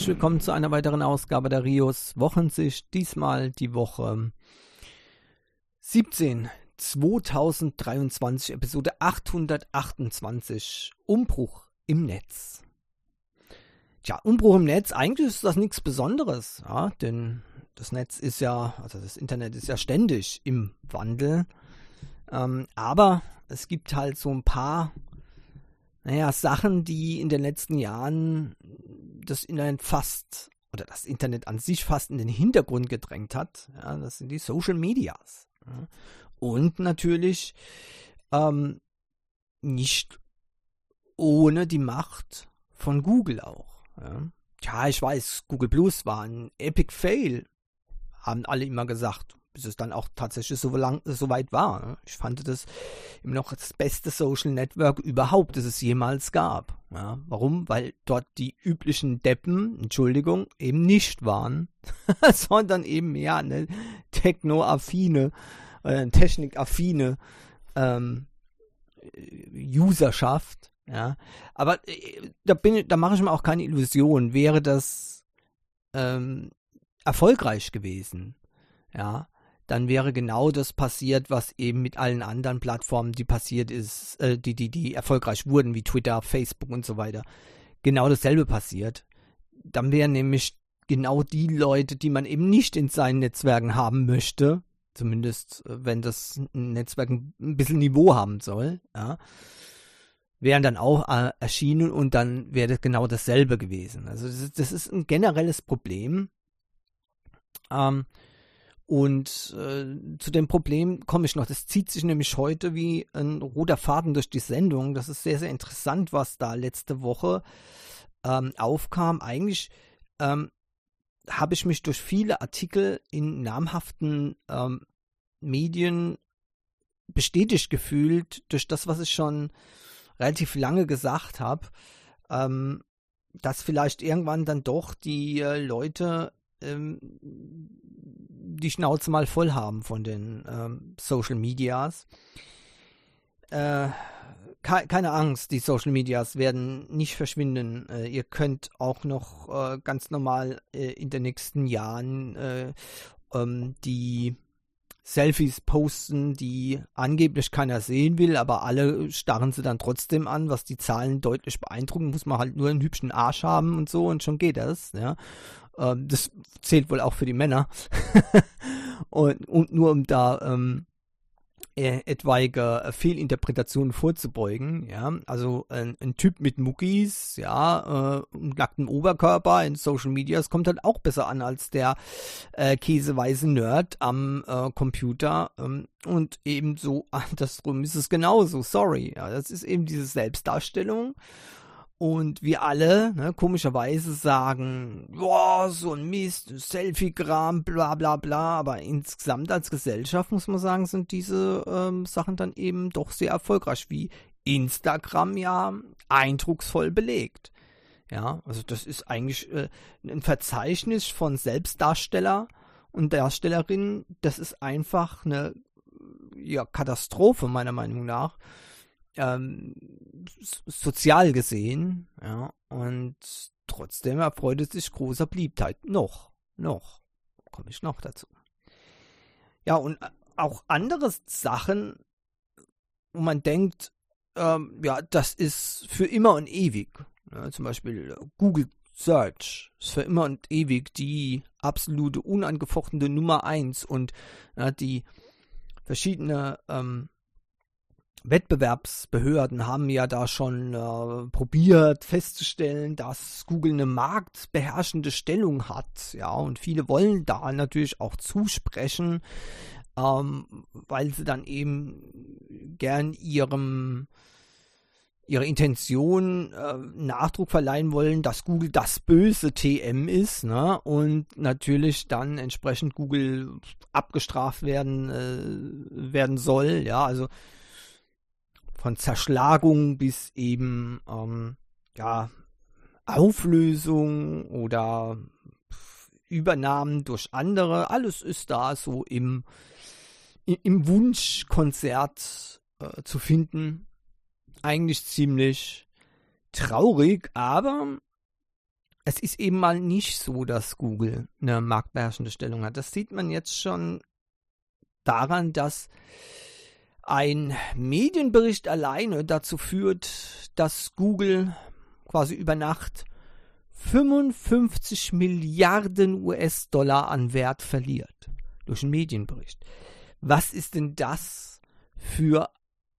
herzlich willkommen zu einer weiteren Ausgabe der Rios Wochensicht. Diesmal die Woche 17, 2023, Episode 828. Umbruch im Netz. Tja, Umbruch im Netz, eigentlich ist das nichts Besonderes, ja, denn das Netz ist ja, also das Internet ist ja ständig im Wandel. Ähm, aber es gibt halt so ein paar, naja, Sachen, die in den letzten Jahren das Internet fast oder das Internet an sich fast in den Hintergrund gedrängt hat. Ja, das sind die Social Medias. Ja. Und natürlich ähm, nicht ohne die Macht von Google auch. Ja. Tja, ich weiß, Google Plus war ein Epic Fail, haben alle immer gesagt bis es dann auch tatsächlich so, lang, so weit war. Ne? Ich fand das immer noch das beste Social Network überhaupt, das es jemals gab. Ja, warum? Weil dort die üblichen Deppen, Entschuldigung, eben nicht waren, sondern eben mehr eine technoaffine, äh, technikaffine ähm, Userschaft. Ja, aber äh, da da mache ich mir auch keine Illusion. Wäre das ähm, erfolgreich gewesen, ja, dann wäre genau das passiert, was eben mit allen anderen Plattformen, die passiert ist, äh, die, die, die erfolgreich wurden, wie Twitter, Facebook und so weiter, genau dasselbe passiert. Dann wären nämlich genau die Leute, die man eben nicht in seinen Netzwerken haben möchte, zumindest äh, wenn das Netzwerk ein bisschen Niveau haben soll, ja, wären dann auch äh, erschienen und dann wäre das genau dasselbe gewesen. Also das, das ist ein generelles Problem. Ähm, und äh, zu dem Problem komme ich noch. Das zieht sich nämlich heute wie ein roter Faden durch die Sendung. Das ist sehr, sehr interessant, was da letzte Woche ähm, aufkam. Eigentlich ähm, habe ich mich durch viele Artikel in namhaften ähm, Medien bestätigt gefühlt, durch das, was ich schon relativ lange gesagt habe, ähm, dass vielleicht irgendwann dann doch die äh, Leute ähm, die Schnauze mal voll haben von den ähm, Social Medias. Äh, ke keine Angst, die Social Medias werden nicht verschwinden. Äh, ihr könnt auch noch äh, ganz normal äh, in den nächsten Jahren äh, ähm, die Selfies posten, die angeblich keiner sehen will, aber alle starren sie dann trotzdem an, was die Zahlen deutlich beeindrucken. Muss man halt nur einen hübschen Arsch haben und so und schon geht das. Ja. Ähm, das zählt wohl auch für die Männer. und, und, nur um da ähm, äh, etwaige äh, Fehlinterpretationen vorzubeugen, ja, also ein, ein Typ mit Muckis, ja, äh, nacktem Oberkörper in Social Media, das kommt halt auch besser an als der äh, käseweise Nerd am äh, Computer ähm, und ebenso andersrum ist es genauso, sorry, ja, das ist eben diese Selbstdarstellung und wir alle, ne, komischerweise sagen, boah, so ein Mist, Selfie-Gram, bla bla bla, aber insgesamt als Gesellschaft muss man sagen, sind diese ähm, Sachen dann eben doch sehr erfolgreich, wie Instagram ja eindrucksvoll belegt. Ja, also das ist eigentlich äh, ein Verzeichnis von Selbstdarsteller und Darstellerinnen, das ist einfach eine ja, Katastrophe meiner Meinung nach ähm, sozial gesehen, ja, und trotzdem erfreut es sich großer Beliebtheit. Noch, noch, komme ich noch dazu. Ja, und auch andere Sachen, wo man denkt, ähm, ja, das ist für immer und ewig. Ja, zum Beispiel Google Search ist für immer und ewig die absolute unangefochtene Nummer eins und ja, die verschiedene ähm, Wettbewerbsbehörden haben ja da schon äh, probiert festzustellen, dass Google eine marktbeherrschende Stellung hat. Ja, und viele wollen da natürlich auch zusprechen, ähm, weil sie dann eben gern ihrem ihre Intention äh, Nachdruck verleihen wollen, dass Google das böse TM ist, ne? Und natürlich dann entsprechend Google abgestraft werden äh, werden soll, ja, also von Zerschlagung bis eben ähm, ja, Auflösung oder Übernahmen durch andere. Alles ist da so im, im Wunschkonzert äh, zu finden. Eigentlich ziemlich traurig, aber es ist eben mal nicht so, dass Google eine marktbeherrschende Stellung hat. Das sieht man jetzt schon daran, dass ein Medienbericht alleine dazu führt, dass Google quasi über Nacht 55 Milliarden US-Dollar an Wert verliert. Durch einen Medienbericht. Was ist denn das für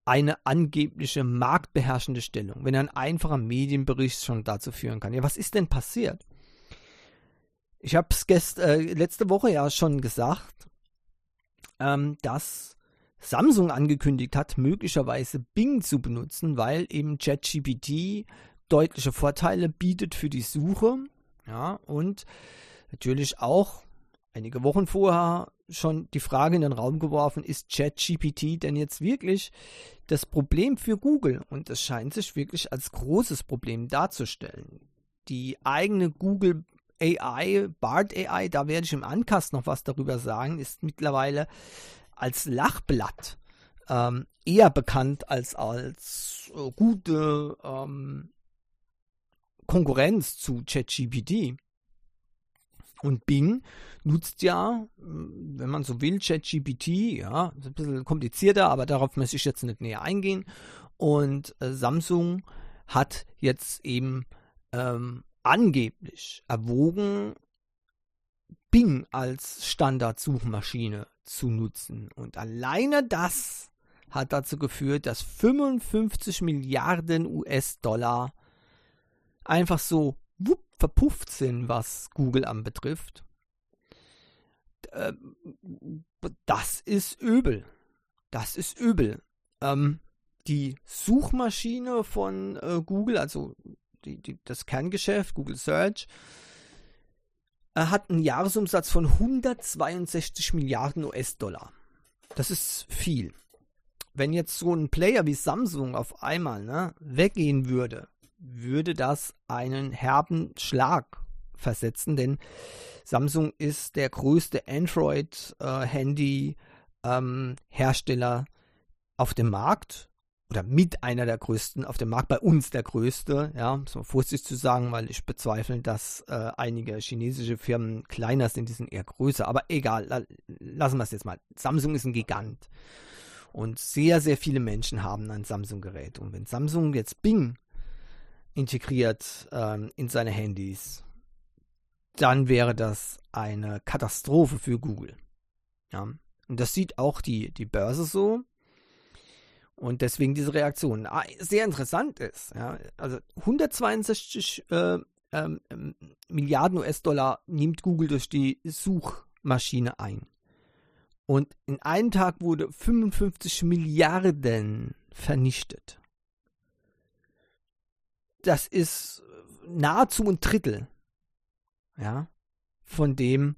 eine angebliche marktbeherrschende Stellung, wenn ein einfacher Medienbericht schon dazu führen kann? Ja, was ist denn passiert? Ich habe es äh, letzte Woche ja schon gesagt, ähm, dass Samsung angekündigt hat, möglicherweise Bing zu benutzen, weil eben ChatGPT deutliche Vorteile bietet für die Suche. Ja, und natürlich auch einige Wochen vorher schon die Frage in den Raum geworfen, ist ChatGPT denn jetzt wirklich das Problem für Google? Und es scheint sich wirklich als großes Problem darzustellen. Die eigene Google AI, BART AI, da werde ich im Ankast noch was darüber sagen, ist mittlerweile als Lachblatt ähm, eher bekannt als als äh, gute ähm, Konkurrenz zu ChatGPT. Und Bing nutzt ja, wenn man so will, ChatGPT, ja, ist ein bisschen komplizierter, aber darauf möchte ich jetzt nicht näher eingehen. Und äh, Samsung hat jetzt eben ähm, angeblich erwogen, Bing als Standardsuchmaschine zu nutzen. Und alleine das hat dazu geführt, dass 55 Milliarden US-Dollar einfach so wupp, verpufft sind, was Google anbetrifft. Äh, das ist übel. Das ist übel. Ähm, die Suchmaschine von äh, Google, also die, die, das Kerngeschäft, Google Search, äh, hat einen Jahresumsatz von 162 Milliarden US-Dollar. Das ist viel. Wenn jetzt so ein Player wie Samsung auf einmal ne, weggehen würde, würde das einen herben Schlag versetzen, denn Samsung ist der größte Android-Handy-Hersteller ähm, auf dem Markt oder mit einer der größten auf dem Markt, bei uns der größte, ja, so vorsichtig zu sagen, weil ich bezweifle, dass äh, einige chinesische Firmen kleiner sind, die sind eher größer, aber egal, la lassen wir es jetzt mal. Samsung ist ein Gigant und sehr, sehr viele Menschen haben ein Samsung-Gerät und wenn Samsung jetzt Bing integriert ähm, in seine Handys, dann wäre das eine Katastrophe für Google. Ja. Und das sieht auch die, die Börse so. Und deswegen diese Reaktion. Ah, sehr interessant ist, ja, also 162 äh, ähm, Milliarden US-Dollar nimmt Google durch die Suchmaschine ein. Und in einem Tag wurde 55 Milliarden vernichtet das ist nahezu ein Drittel, ja, von dem,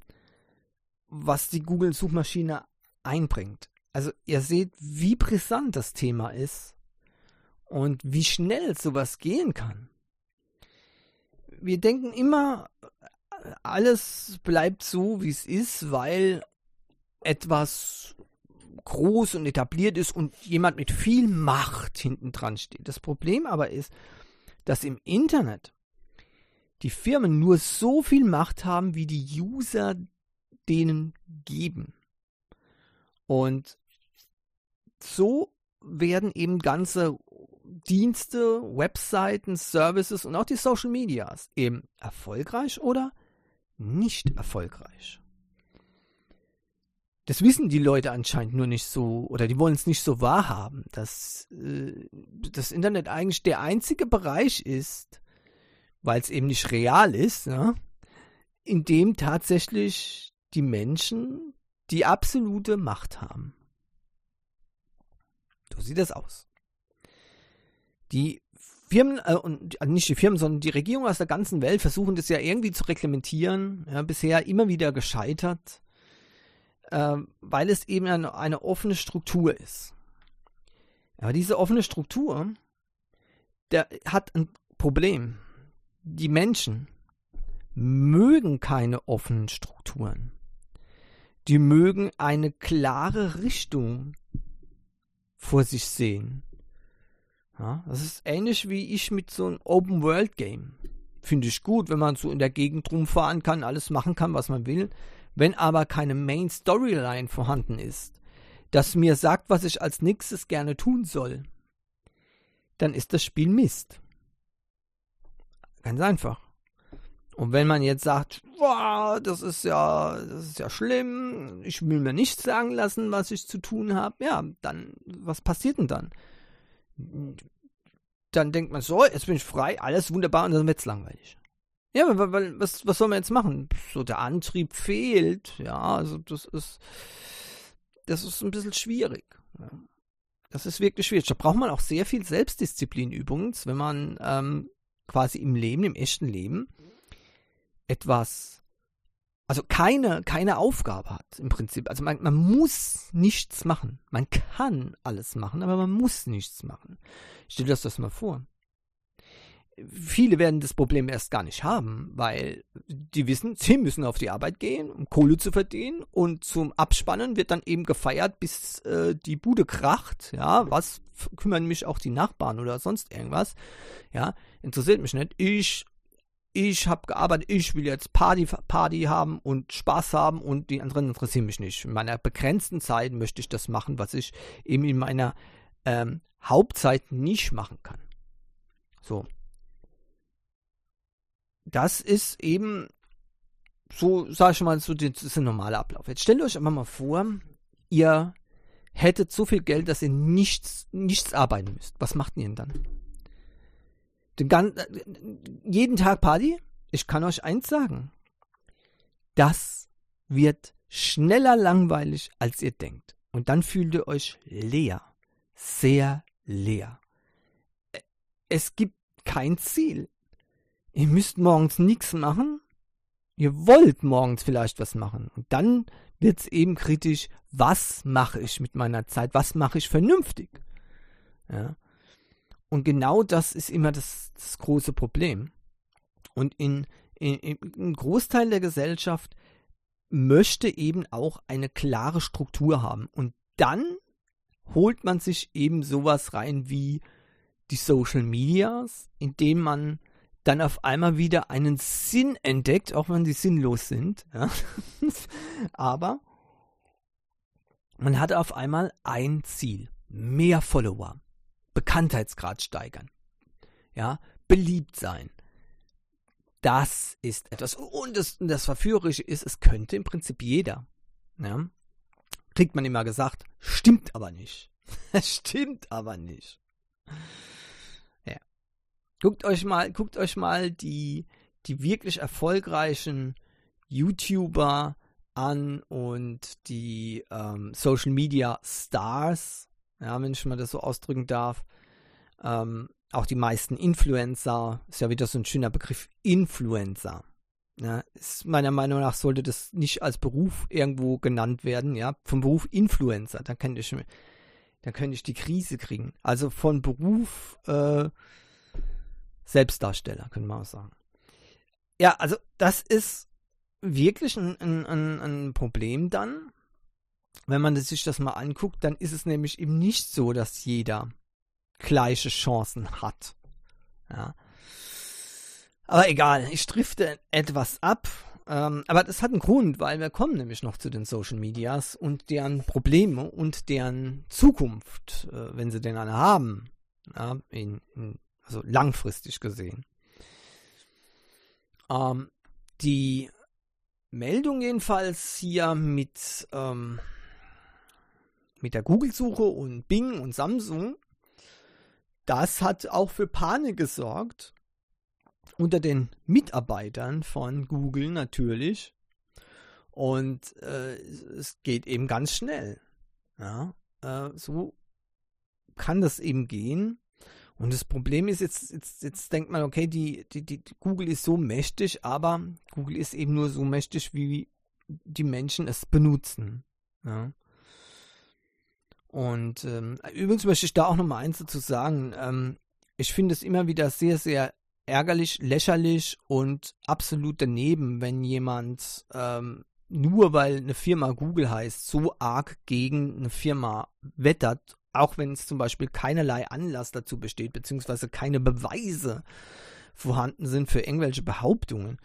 was die Google-Suchmaschine einbringt. Also ihr seht, wie brisant das Thema ist und wie schnell sowas gehen kann. Wir denken immer, alles bleibt so, wie es ist, weil etwas groß und etabliert ist und jemand mit viel Macht hinten dran steht. Das Problem aber ist, dass im Internet die Firmen nur so viel Macht haben, wie die User denen geben. Und so werden eben ganze Dienste, Webseiten, Services und auch die Social Medias eben erfolgreich oder nicht erfolgreich. Das wissen die Leute anscheinend nur nicht so oder die wollen es nicht so wahrhaben, dass äh, das Internet eigentlich der einzige Bereich ist, weil es eben nicht real ist, ja, in dem tatsächlich die Menschen die absolute Macht haben. So sieht das aus. Die Firmen, äh, und also nicht die Firmen, sondern die Regierungen aus der ganzen Welt versuchen das ja irgendwie zu reglementieren, ja, bisher immer wieder gescheitert äh, weil es eben eine, eine offene Struktur ist. Aber diese offene Struktur, der hat ein Problem. Die Menschen mögen keine offenen Strukturen. Die mögen eine klare Richtung vor sich sehen. Ja, das ist ähnlich wie ich mit so einem Open-World-Game. Finde ich gut, wenn man so in der Gegend rumfahren kann, alles machen kann, was man will. Wenn aber keine Main-Storyline vorhanden ist, das mir sagt, was ich als nächstes gerne tun soll, dann ist das Spiel Mist. Ganz einfach. Und wenn man jetzt sagt, wow, das ist ja, das ist ja schlimm, ich will mir nicht sagen lassen, was ich zu tun habe, ja, dann, was passiert denn dann? Dann denkt man so, jetzt bin ich frei, alles wunderbar und dann wird es langweilig. Ja, weil, was, was soll man jetzt machen? So, der Antrieb fehlt, ja, also das ist, das ist ein bisschen schwierig. Ja. Das ist wirklich schwierig. Da braucht man auch sehr viel Selbstdisziplin übrigens, wenn man ähm, quasi im Leben, im echten Leben, etwas, also keine, keine Aufgabe hat im Prinzip. Also man, man muss nichts machen. Man kann alles machen, aber man muss nichts machen. Stell dir das, mal vor. Viele werden das Problem erst gar nicht haben, weil die wissen, sie müssen auf die Arbeit gehen, um Kohle zu verdienen und zum Abspannen wird dann eben gefeiert, bis äh, die Bude kracht. Ja, was kümmern mich auch die Nachbarn oder sonst irgendwas? Ja, interessiert mich nicht. Ich ich habe gearbeitet, ich will jetzt Party, Party haben und Spaß haben und die anderen interessieren mich nicht. In meiner begrenzten Zeit möchte ich das machen, was ich eben in meiner ähm, Hauptzeit nicht machen kann. So. Das ist eben so, sag ich mal, so das ist ein normaler Ablauf. Jetzt stellt euch einfach mal vor, ihr hättet so viel Geld, dass ihr nichts, nichts arbeiten müsst. Was macht ihr denn dann? Den jeden Tag Party? Ich kann euch eins sagen. Das wird schneller langweilig, als ihr denkt. Und dann fühlt ihr euch leer. Sehr leer. Es gibt kein Ziel. Ihr müsst morgens nichts machen. Ihr wollt morgens vielleicht was machen. Und dann wird es eben kritisch, was mache ich mit meiner Zeit? Was mache ich vernünftig? Ja. Und genau das ist immer das, das große Problem. Und in, in, in ein Großteil der Gesellschaft möchte eben auch eine klare Struktur haben. Und dann holt man sich eben sowas rein wie die Social Medias, indem man dann auf einmal wieder einen Sinn entdeckt, auch wenn sie sinnlos sind. Ja. Aber man hat auf einmal ein Ziel, mehr Follower. Bekanntheitsgrad steigern. Ja, beliebt sein. Das ist etwas. Und das, das Verführerische ist, es könnte im Prinzip jeder. Ja? Kriegt man immer gesagt, stimmt aber nicht. stimmt aber nicht. Ja. Guckt euch mal, guckt euch mal die, die wirklich erfolgreichen YouTuber an und die ähm, Social Media Stars ja, wenn ich mal das so ausdrücken darf. Ähm, auch die meisten Influencer, ist ja wieder so ein schöner Begriff, Influencer. Ja, ist meiner Meinung nach sollte das nicht als Beruf irgendwo genannt werden, ja, vom Beruf Influencer, da könnte ich, da könnte ich die Krise kriegen. Also von Beruf äh, Selbstdarsteller, können wir auch sagen. Ja, also das ist wirklich ein, ein, ein Problem dann, wenn man sich das mal anguckt, dann ist es nämlich eben nicht so, dass jeder gleiche Chancen hat. Ja. Aber egal, ich drifte etwas ab. Ähm, aber das hat einen Grund, weil wir kommen nämlich noch zu den Social Medias und deren Probleme und deren Zukunft, äh, wenn sie denn eine haben. Ja, in, in, also langfristig gesehen. Ähm, die Meldung jedenfalls hier mit ähm, mit der Google-Suche und Bing und Samsung, das hat auch für Panik gesorgt. Unter den Mitarbeitern von Google natürlich. Und äh, es geht eben ganz schnell. Ja, äh, so kann das eben gehen. Und das Problem ist, jetzt, jetzt, jetzt denkt man, okay, die, die, die, Google ist so mächtig, aber Google ist eben nur so mächtig, wie die Menschen es benutzen. Ja. Und ähm, übrigens möchte ich da auch noch mal eins dazu sagen. Ähm, ich finde es immer wieder sehr, sehr ärgerlich, lächerlich und absolut daneben, wenn jemand ähm, nur weil eine Firma Google heißt, so arg gegen eine Firma wettert auch wenn es zum Beispiel keinerlei Anlass dazu besteht, beziehungsweise keine Beweise vorhanden sind für irgendwelche Behauptungen.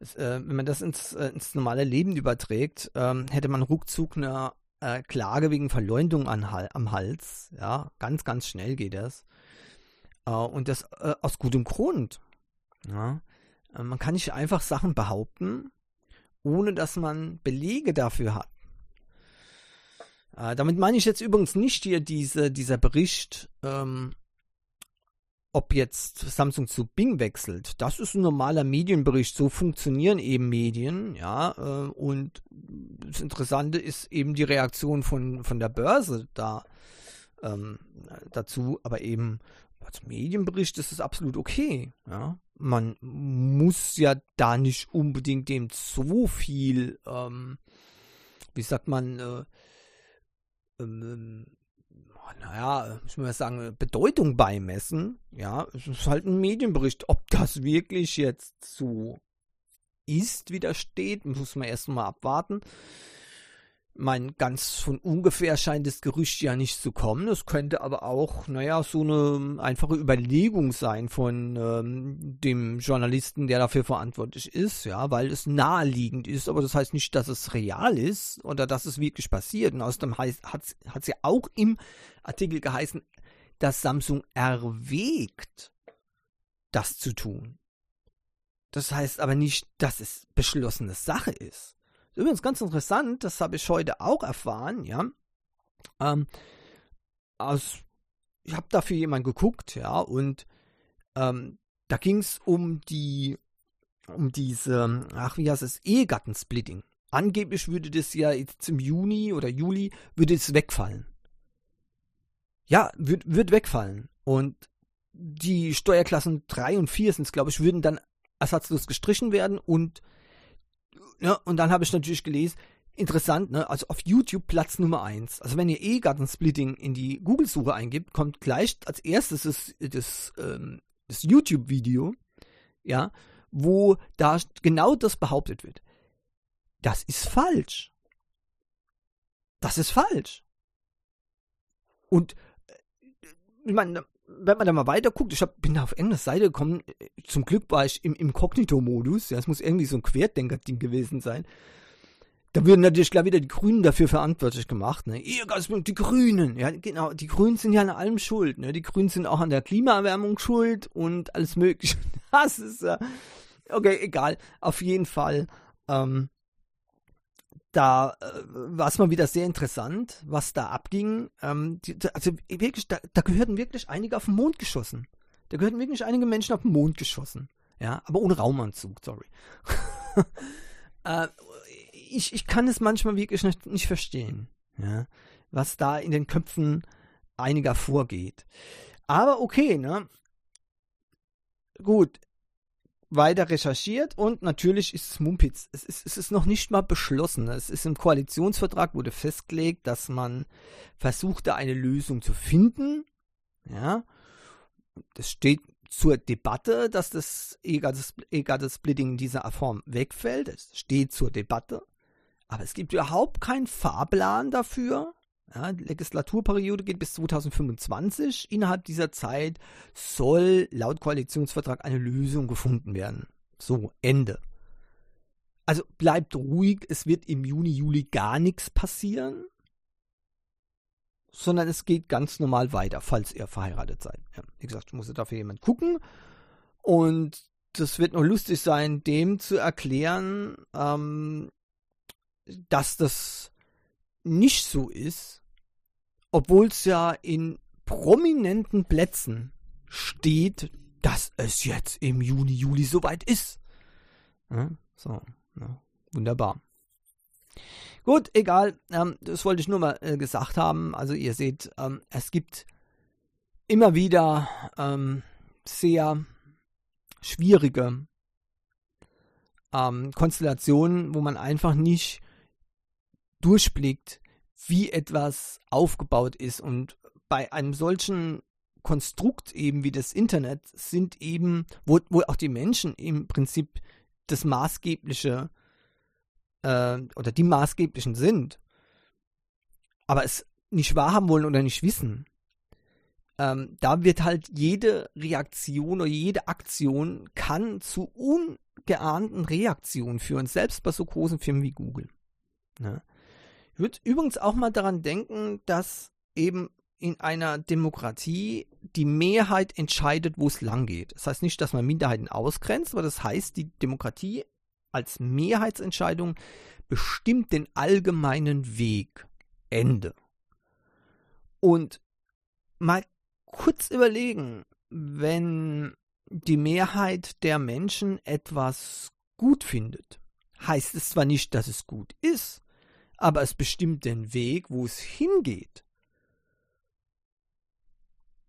Äh, wenn man das ins, äh, ins normale Leben überträgt, ähm, hätte man ruckzuck eine äh, Klage wegen Verleumdung an, am Hals. Ja, ganz, ganz schnell geht das. Äh, und das äh, aus gutem Grund. Ja. Äh, man kann nicht einfach Sachen behaupten, ohne dass man Belege dafür hat. Äh, damit meine ich jetzt übrigens nicht hier diese, dieser Bericht, ähm, ob jetzt Samsung zu Bing wechselt. Das ist ein normaler Medienbericht. So funktionieren eben Medien, ja. Äh, und das Interessante ist eben die Reaktion von, von der Börse da ähm, dazu, aber eben als Medienbericht ist es absolut okay, ja. Man muss ja da nicht unbedingt dem so viel, ähm, wie sagt man, äh, ähm, ähm, naja, ich muss mal sagen, Bedeutung beimessen. Ja, es ist halt ein Medienbericht. Ob das wirklich jetzt so ist, wie das steht, muss man erst mal abwarten mein, ganz von ungefähr scheint das Gerücht ja nicht zu kommen. Das könnte aber auch, naja, so eine einfache Überlegung sein von ähm, dem Journalisten, der dafür verantwortlich ist, ja, weil es naheliegend ist, aber das heißt nicht, dass es real ist oder dass es wirklich passiert. Und außerdem hat es ja auch im Artikel geheißen, dass Samsung erwägt, das zu tun. Das heißt aber nicht, dass es beschlossene Sache ist. Übrigens ganz interessant, das habe ich heute auch erfahren, ja. Ähm, aus, ich habe dafür jemand geguckt, ja, und ähm, da ging es um die, um diese, ach, wie heißt es, Ehegattensplitting. Angeblich würde das ja jetzt im Juni oder Juli, würde es wegfallen. Ja, wird, wird wegfallen. Und die Steuerklassen 3 und 4 sind es, glaube ich, würden dann ersatzlos gestrichen werden und ja, und dann habe ich natürlich gelesen, interessant, ne? Also auf YouTube Platz Nummer 1. Also wenn ihr E-Garten-Splitting in die Google-Suche eingibt, kommt gleich als erstes das, das, ähm, das YouTube-Video, ja, wo da genau das behauptet wird. Das ist falsch. Das ist falsch. Und äh, ich meine, wenn man da mal weiter guckt, ich hab, bin da auf irgendeine Seite gekommen, zum Glück war ich im Inkognito-Modus, ja, es muss irgendwie so ein Querdenker-Ding gewesen sein. Da würden natürlich gleich wieder die Grünen dafür verantwortlich gemacht, ne? Ihr die Grünen, ja, genau, die Grünen sind ja an allem schuld, ne? Die Grünen sind auch an der Klimaerwärmung schuld und alles mögliche. Das ist ja, okay, egal. Auf jeden Fall, ähm, da äh, war es mal wieder sehr interessant, was da abging. Ähm, die, also wirklich, da, da, gehörten wirklich einige auf den Mond geschossen. Da gehörten wirklich einige Menschen auf den Mond geschossen. Ja, aber ohne Raumanzug, sorry. äh, ich, ich kann es manchmal wirklich nicht, nicht verstehen, ja, was da in den Köpfen einiger vorgeht. Aber okay, ne? Gut, weiter recherchiert und natürlich ist es Mumpitz. Es ist, es ist noch nicht mal beschlossen. Es ist im Koalitionsvertrag wurde festgelegt, dass man versuchte, eine Lösung zu finden. Ja. Das steht zur Debatte, dass das E-Gatte-Splitting in dieser Form wegfällt. Es steht zur Debatte. Aber es gibt überhaupt keinen Fahrplan dafür. Ja, die Legislaturperiode geht bis 2025. Innerhalb dieser Zeit soll laut Koalitionsvertrag eine Lösung gefunden werden. So, Ende. Also bleibt ruhig, es wird im Juni, Juli gar nichts passieren, sondern es geht ganz normal weiter, falls ihr verheiratet seid. Ja, wie gesagt, muss dafür jemand gucken und das wird nur lustig sein, dem zu erklären, ähm, dass das nicht so ist, obwohl es ja in prominenten Plätzen steht, dass es jetzt im Juni, Juli soweit ist. Ja, so, ja, wunderbar. Gut, egal, ähm, das wollte ich nur mal äh, gesagt haben. Also ihr seht, ähm, es gibt immer wieder ähm, sehr schwierige ähm, Konstellationen, wo man einfach nicht durchblickt, wie etwas aufgebaut ist. Und bei einem solchen Konstrukt eben wie das Internet sind eben, wo, wo auch die Menschen im Prinzip das maßgebliche äh, oder die maßgeblichen sind. Aber es nicht wahrhaben wollen oder nicht wissen, ähm, da wird halt jede Reaktion oder jede Aktion kann zu ungeahnten Reaktionen führen, selbst bei so großen Firmen wie Google. Ne? Würde übrigens auch mal daran denken, dass eben in einer Demokratie die Mehrheit entscheidet, wo es lang geht. Das heißt nicht, dass man Minderheiten ausgrenzt, aber das heißt, die Demokratie als Mehrheitsentscheidung bestimmt den allgemeinen Weg. Ende. Und mal kurz überlegen, wenn die Mehrheit der Menschen etwas gut findet, heißt es zwar nicht, dass es gut ist, aber es bestimmt den Weg, wo es hingeht.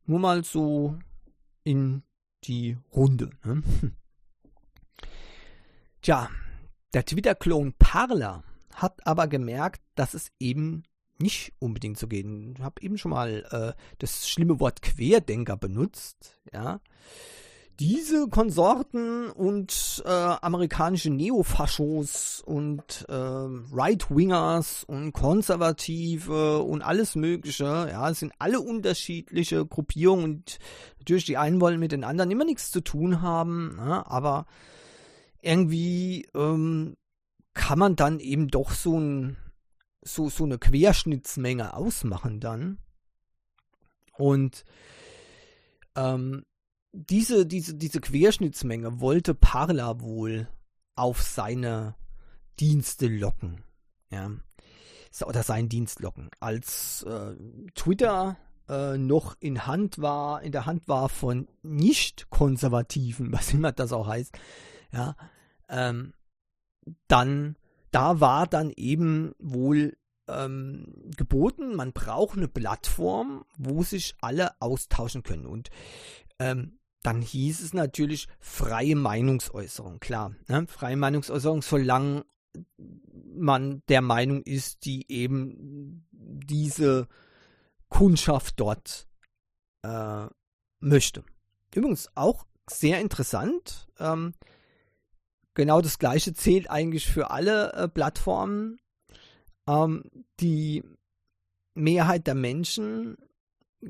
Nur mal so in die Runde. Ne? Tja, der Twitter-Klon Parler hat aber gemerkt, dass es eben nicht unbedingt so geht. Ich habe eben schon mal äh, das schlimme Wort Querdenker benutzt. Ja, diese Konsorten und äh, amerikanische Neofaschos und äh, Right-Wingers und Konservative und alles Mögliche, ja, es sind alle unterschiedliche Gruppierungen und natürlich die einen wollen mit den anderen immer nichts zu tun haben, ja, aber irgendwie ähm, kann man dann eben doch so, ein, so, so eine Querschnittsmenge ausmachen dann. Und ähm, diese, diese, diese Querschnittsmenge wollte Parla wohl auf seine Dienste locken. Ja. Oder seinen Dienst locken. Als äh, Twitter äh, noch in Hand war, in der Hand war von Nicht-Konservativen, was immer das auch heißt, ja, ähm, dann, da war dann eben wohl ähm, geboten, man braucht eine Plattform, wo sich alle austauschen können. Und ähm, dann hieß es natürlich freie Meinungsäußerung, klar. Ne? Freie Meinungsäußerung, solange man der Meinung ist, die eben diese Kundschaft dort äh, möchte. Übrigens auch sehr interessant. Ähm, genau das gleiche zählt eigentlich für alle äh, Plattformen. Ähm, die Mehrheit der Menschen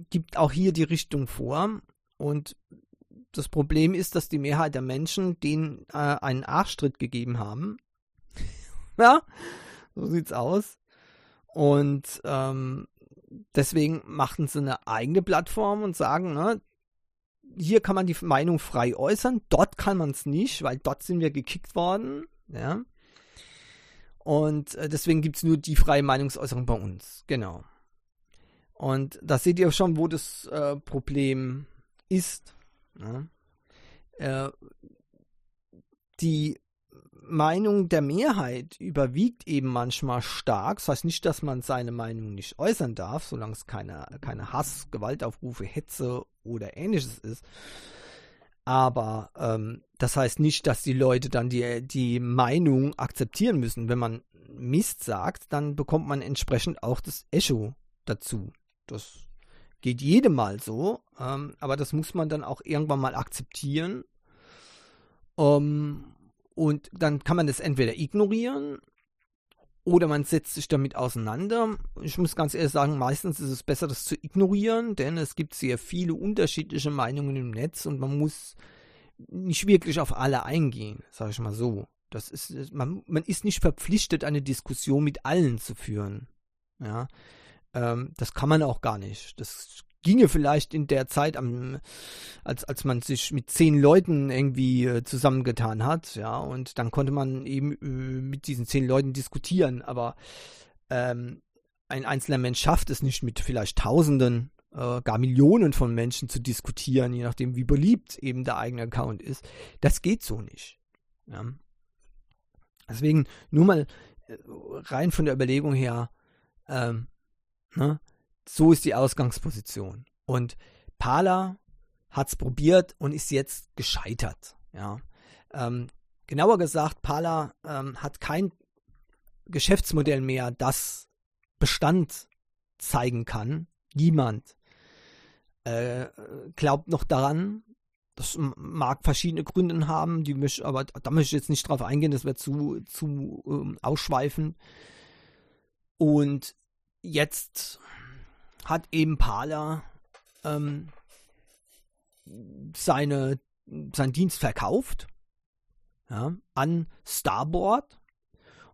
gibt auch hier die Richtung vor. Und das Problem ist, dass die Mehrheit der Menschen denen äh, einen Arschtritt gegeben haben. ja, so sieht's aus. Und ähm, deswegen machten sie eine eigene Plattform und sagen, ne, hier kann man die Meinung frei äußern, dort kann man es nicht, weil dort sind wir gekickt worden. Ja. Und äh, deswegen gibt es nur die freie Meinungsäußerung bei uns. Genau. Und da seht ihr schon, wo das äh, Problem ist. Ja. Äh, die Meinung der Mehrheit überwiegt eben manchmal stark. Das heißt nicht, dass man seine Meinung nicht äußern darf, solange es keine, keine Hass, Gewaltaufrufe, Hetze oder ähnliches ist. Aber ähm, das heißt nicht, dass die Leute dann die, die Meinung akzeptieren müssen. Wenn man Mist sagt, dann bekommt man entsprechend auch das Echo dazu. Das geht jedem mal so, ähm, aber das muss man dann auch irgendwann mal akzeptieren. Ähm, und dann kann man das entweder ignorieren oder man setzt sich damit auseinander. Ich muss ganz ehrlich sagen, meistens ist es besser, das zu ignorieren, denn es gibt sehr viele unterschiedliche Meinungen im Netz und man muss nicht wirklich auf alle eingehen, sage ich mal so. Das ist, man, man ist nicht verpflichtet, eine Diskussion mit allen zu führen. Ja, ähm, das kann man auch gar nicht. Das ginge vielleicht in der Zeit, am, als, als man sich mit zehn Leuten irgendwie äh, zusammengetan hat, ja, und dann konnte man eben äh, mit diesen zehn Leuten diskutieren, aber ähm, ein einzelner Mensch schafft es nicht mit vielleicht Tausenden, äh, gar Millionen von Menschen zu diskutieren, je nachdem, wie beliebt eben der eigene Account ist. Das geht so nicht. Ja. Deswegen nur mal äh, rein von der Überlegung her, ähm, ne, so ist die Ausgangsposition. Und Pala hat es probiert und ist jetzt gescheitert. Ja. Ähm, genauer gesagt, Pala ähm, hat kein Geschäftsmodell mehr, das Bestand zeigen kann. Niemand äh, glaubt noch daran. Das mag verschiedene Gründe haben, die mich, aber da möchte ich jetzt nicht drauf eingehen, das wäre zu, zu ähm, ausschweifend. Und jetzt hat eben Parler ähm, seine, seinen Dienst verkauft ja, an Starboard.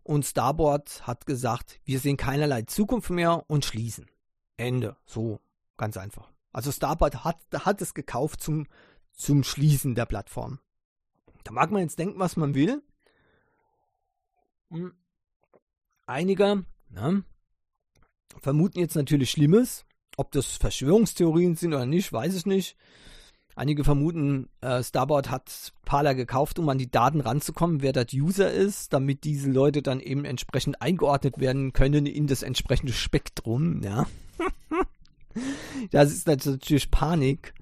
Und Starboard hat gesagt, wir sehen keinerlei Zukunft mehr und schließen. Ende. So, ganz einfach. Also Starboard hat, hat es gekauft zum, zum Schließen der Plattform. Da mag man jetzt denken, was man will. Hm. Einige ne, vermuten jetzt natürlich Schlimmes. Ob das Verschwörungstheorien sind oder nicht, weiß ich nicht. Einige vermuten, äh, Starboard hat Parler gekauft, um an die Daten ranzukommen, wer das User ist, damit diese Leute dann eben entsprechend eingeordnet werden können in das entsprechende Spektrum. Ja. das ist natürlich Panik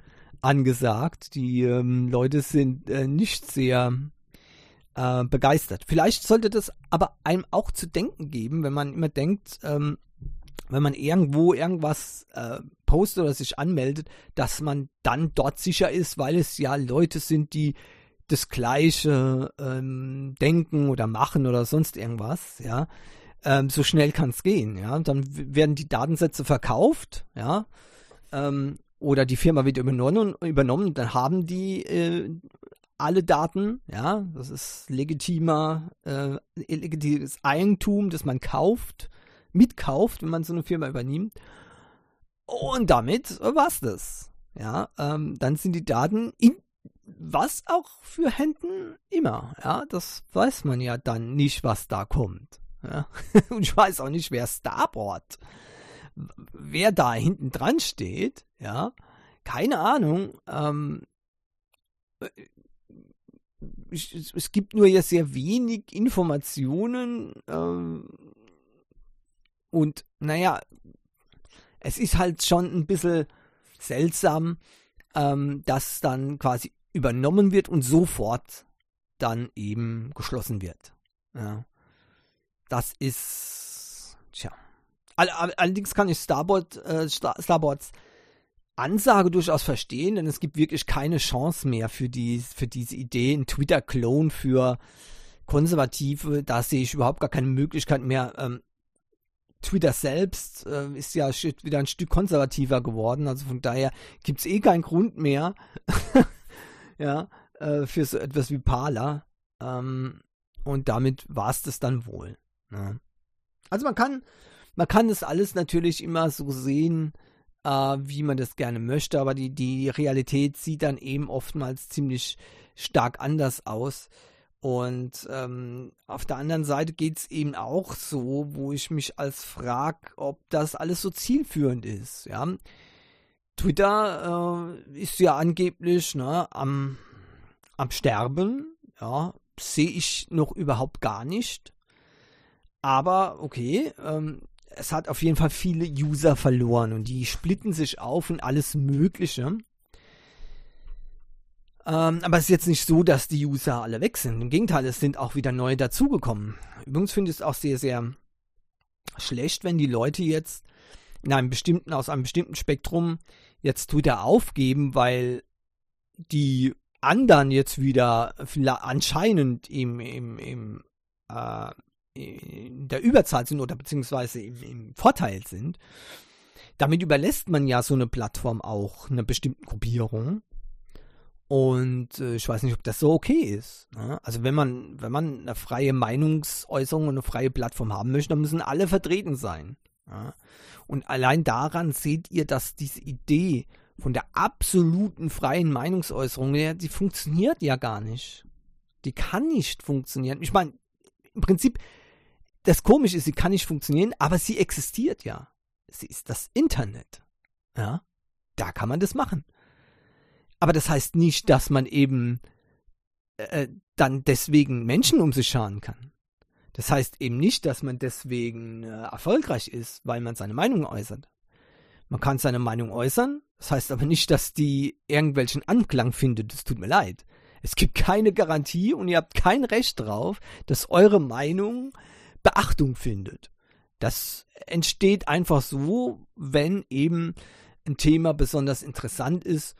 angesagt. Die ähm, Leute sind äh, nicht sehr äh, begeistert. Vielleicht sollte das aber einem auch zu denken geben, wenn man immer denkt, ähm, wenn man irgendwo irgendwas äh, postet oder sich anmeldet, dass man dann dort sicher ist, weil es ja Leute sind, die das Gleiche ähm, denken oder machen oder sonst irgendwas, ja. Ähm, so schnell kann es gehen, ja. Dann werden die Datensätze verkauft, ja. Ähm, oder die Firma wird übernommen, übernommen dann haben die äh, alle Daten, ja, das ist legitimer, äh, legitimes Eigentum, das man kauft, mitkauft, wenn man so eine Firma übernimmt. Und damit war's das. Ja, ähm, dann sind die Daten in was auch für Händen immer. Ja, das weiß man ja dann nicht, was da kommt. Ja? Und ich weiß auch nicht, wer Starboard, wer da hinten dran steht. Ja, keine Ahnung. Ähm, ich, es gibt nur ja sehr wenig Informationen ähm, und naja, es ist halt schon ein bisschen seltsam, ähm, dass dann quasi übernommen wird und sofort dann eben geschlossen wird. Ja. Das ist, tja. All, allerdings kann ich Starboard, äh, Starboards Ansage durchaus verstehen, denn es gibt wirklich keine Chance mehr für, die, für diese Idee, ein Twitter-Clone für Konservative. Da sehe ich überhaupt gar keine Möglichkeit mehr. Ähm, Twitter selbst äh, ist ja wieder ein Stück konservativer geworden, also von daher gibt es eh keinen Grund mehr ja, äh, für so etwas wie Parler. Ähm, und damit war es das dann wohl. Ne? Also man kann, man kann das alles natürlich immer so sehen, äh, wie man das gerne möchte, aber die, die Realität sieht dann eben oftmals ziemlich stark anders aus. Und ähm, auf der anderen Seite geht es eben auch so, wo ich mich als frag, ob das alles so zielführend ist. Ja, Twitter äh, ist ja angeblich ne, am, am Sterben. Ja, sehe ich noch überhaupt gar nicht. Aber okay, ähm, es hat auf jeden Fall viele User verloren und die splitten sich auf in alles Mögliche. Ähm, aber es ist jetzt nicht so, dass die User alle weg sind. Im Gegenteil, es sind auch wieder neue dazugekommen. Übrigens finde ich es auch sehr, sehr schlecht, wenn die Leute jetzt in einem bestimmten, aus einem bestimmten Spektrum jetzt Twitter aufgeben, weil die anderen jetzt wieder anscheinend im, im, im äh, in der Überzahl sind oder beziehungsweise im, im Vorteil sind, damit überlässt man ja so eine Plattform auch einer bestimmten Gruppierung. Und äh, ich weiß nicht, ob das so okay ist. Ne? Also wenn man, wenn man eine freie Meinungsäußerung und eine freie Plattform haben möchte, dann müssen alle vertreten sein. Und allein daran seht ihr, dass diese Idee von der absoluten freien Meinungsäußerung, ja, die funktioniert ja gar nicht. Die kann nicht funktionieren. Ich meine, im Prinzip das Komische ist, sie kann nicht funktionieren, aber sie existiert ja. Sie ist das Internet. Ja, da kann man das machen. Aber das heißt nicht, dass man eben äh, dann deswegen Menschen um sich scharen kann. Das heißt eben nicht, dass man deswegen äh, erfolgreich ist, weil man seine Meinung äußert. Man kann seine Meinung äußern, das heißt aber nicht, dass die irgendwelchen Anklang findet. Es tut mir leid. Es gibt keine Garantie und ihr habt kein Recht drauf, dass eure Meinung Beachtung findet. Das entsteht einfach so, wenn eben ein Thema besonders interessant ist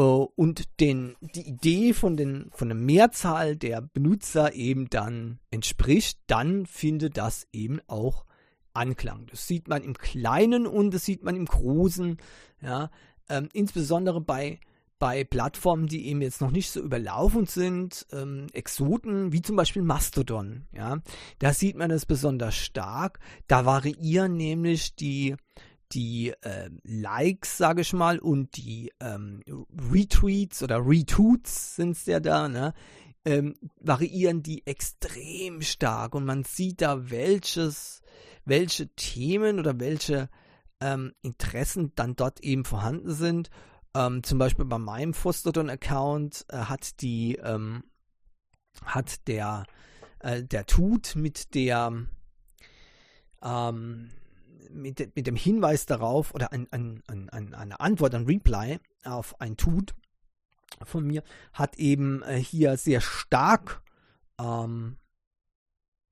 und den, die Idee von, den, von der Mehrzahl der Benutzer eben dann entspricht, dann findet das eben auch Anklang. Das sieht man im Kleinen und das sieht man im Großen. Ja, ähm, insbesondere bei bei Plattformen, die eben jetzt noch nicht so überlaufen sind, ähm, Exoten, wie zum Beispiel Mastodon, ja, da sieht man es besonders stark. Da variieren nämlich die, die äh, Likes, sage ich mal, und die ähm, Retweets oder Retweets sind es ja da, ne? Ähm, variieren die extrem stark und man sieht da welches, welche Themen oder welche ähm, Interessen dann dort eben vorhanden sind ähm, zum Beispiel bei meinem Fostodon-Account äh, hat die, ähm, hat der, äh, der Tut mit der, ähm, mit, mit dem Hinweis darauf oder ein, ein, ein, eine Antwort, ein Reply auf ein Tut von mir, hat eben äh, hier sehr stark ähm,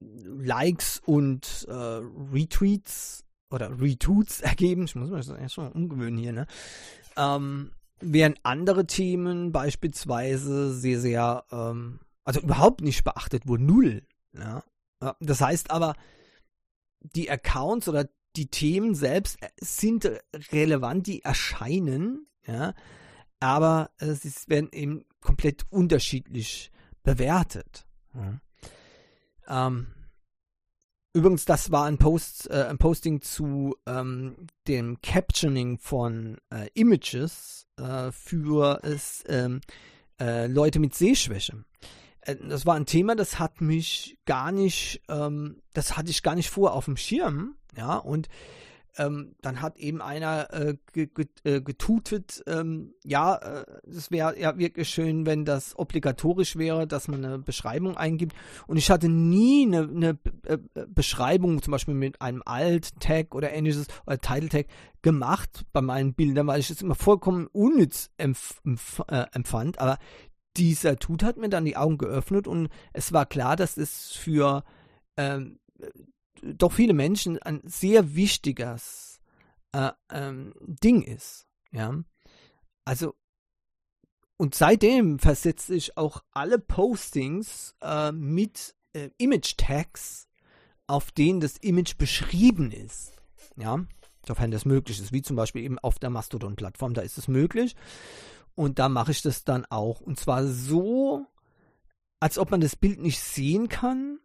Likes und äh, Retweets oder Retweets ergeben. Ich muss mir das erst mal umgewöhnen hier, ne? Ähm, während andere Themen beispielsweise sehr, sehr, ähm, also überhaupt nicht beachtet wurden, null. Ja? Das heißt aber, die Accounts oder die Themen selbst sind relevant, die erscheinen, ja, aber äh, sie werden eben komplett unterschiedlich bewertet. Ja. Ähm, Übrigens, das war ein Post, äh, ein Posting zu ähm, dem Captioning von äh, Images äh, für es, ähm, äh, Leute mit Sehschwäche. Äh, das war ein Thema, das hat mich gar nicht, ähm, das hatte ich gar nicht vor auf dem Schirm, ja, und ähm, dann hat eben einer äh, äh, getutet, ähm, ja, äh, es wäre ja wirklich schön, wenn das obligatorisch wäre, dass man eine Beschreibung eingibt. Und ich hatte nie eine, eine äh, Beschreibung, zum Beispiel mit einem Alt-Tag oder ähnliches, oder Title-Tag, gemacht bei meinen Bildern, weil ich es immer vollkommen unnütz empf empf empfand. Aber dieser Tut hat mir dann die Augen geöffnet und es war klar, dass es für ähm, doch viele Menschen ein sehr wichtiges äh, ähm, Ding ist. Ja, also und seitdem versetze ich auch alle Postings äh, mit äh, Image-Tags, auf denen das Image beschrieben ist. Ja, sofern das möglich ist, wie zum Beispiel eben auf der Mastodon-Plattform, da ist es möglich. Und da mache ich das dann auch. Und zwar so, als ob man das Bild nicht sehen kann,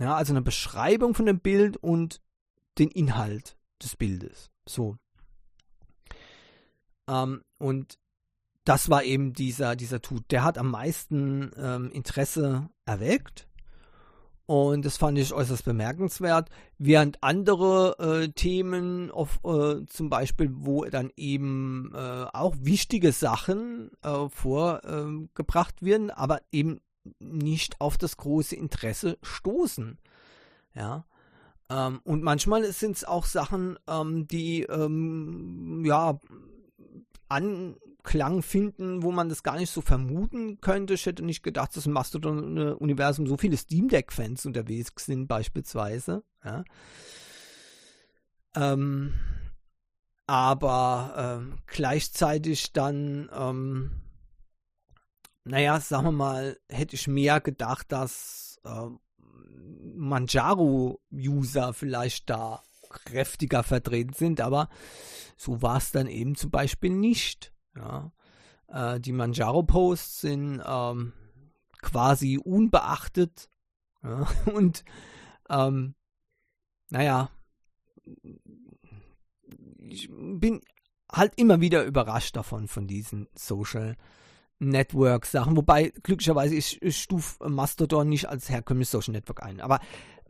ja, also eine Beschreibung von dem Bild und den Inhalt des Bildes. So. Ähm, und das war eben dieser, dieser Tut. Der hat am meisten ähm, Interesse erweckt. Und das fand ich äußerst bemerkenswert. Während andere äh, Themen, auf, äh, zum Beispiel, wo dann eben äh, auch wichtige Sachen äh, vorgebracht werden, aber eben nicht auf das große Interesse stoßen. Ja. Ähm, und manchmal sind es auch Sachen, ähm, die ähm, ja Anklang finden, wo man das gar nicht so vermuten könnte. Ich hätte nicht gedacht, dass im Mastodon-Universum so viele Steam Deck-Fans unterwegs sind, beispielsweise. Ja. Ähm, aber ähm, gleichzeitig dann ähm, naja, sagen wir mal, hätte ich mehr gedacht, dass äh, Manjaro-User vielleicht da kräftiger vertreten sind, aber so war es dann eben zum Beispiel nicht. Ja. Äh, die Manjaro-Posts sind ähm, quasi unbeachtet ja. und ähm, naja, ich bin halt immer wieder überrascht davon, von diesen Social Network-Sachen, wobei glücklicherweise ich, ich stufe Mastodon nicht als herkömmliches Social Network ein. Aber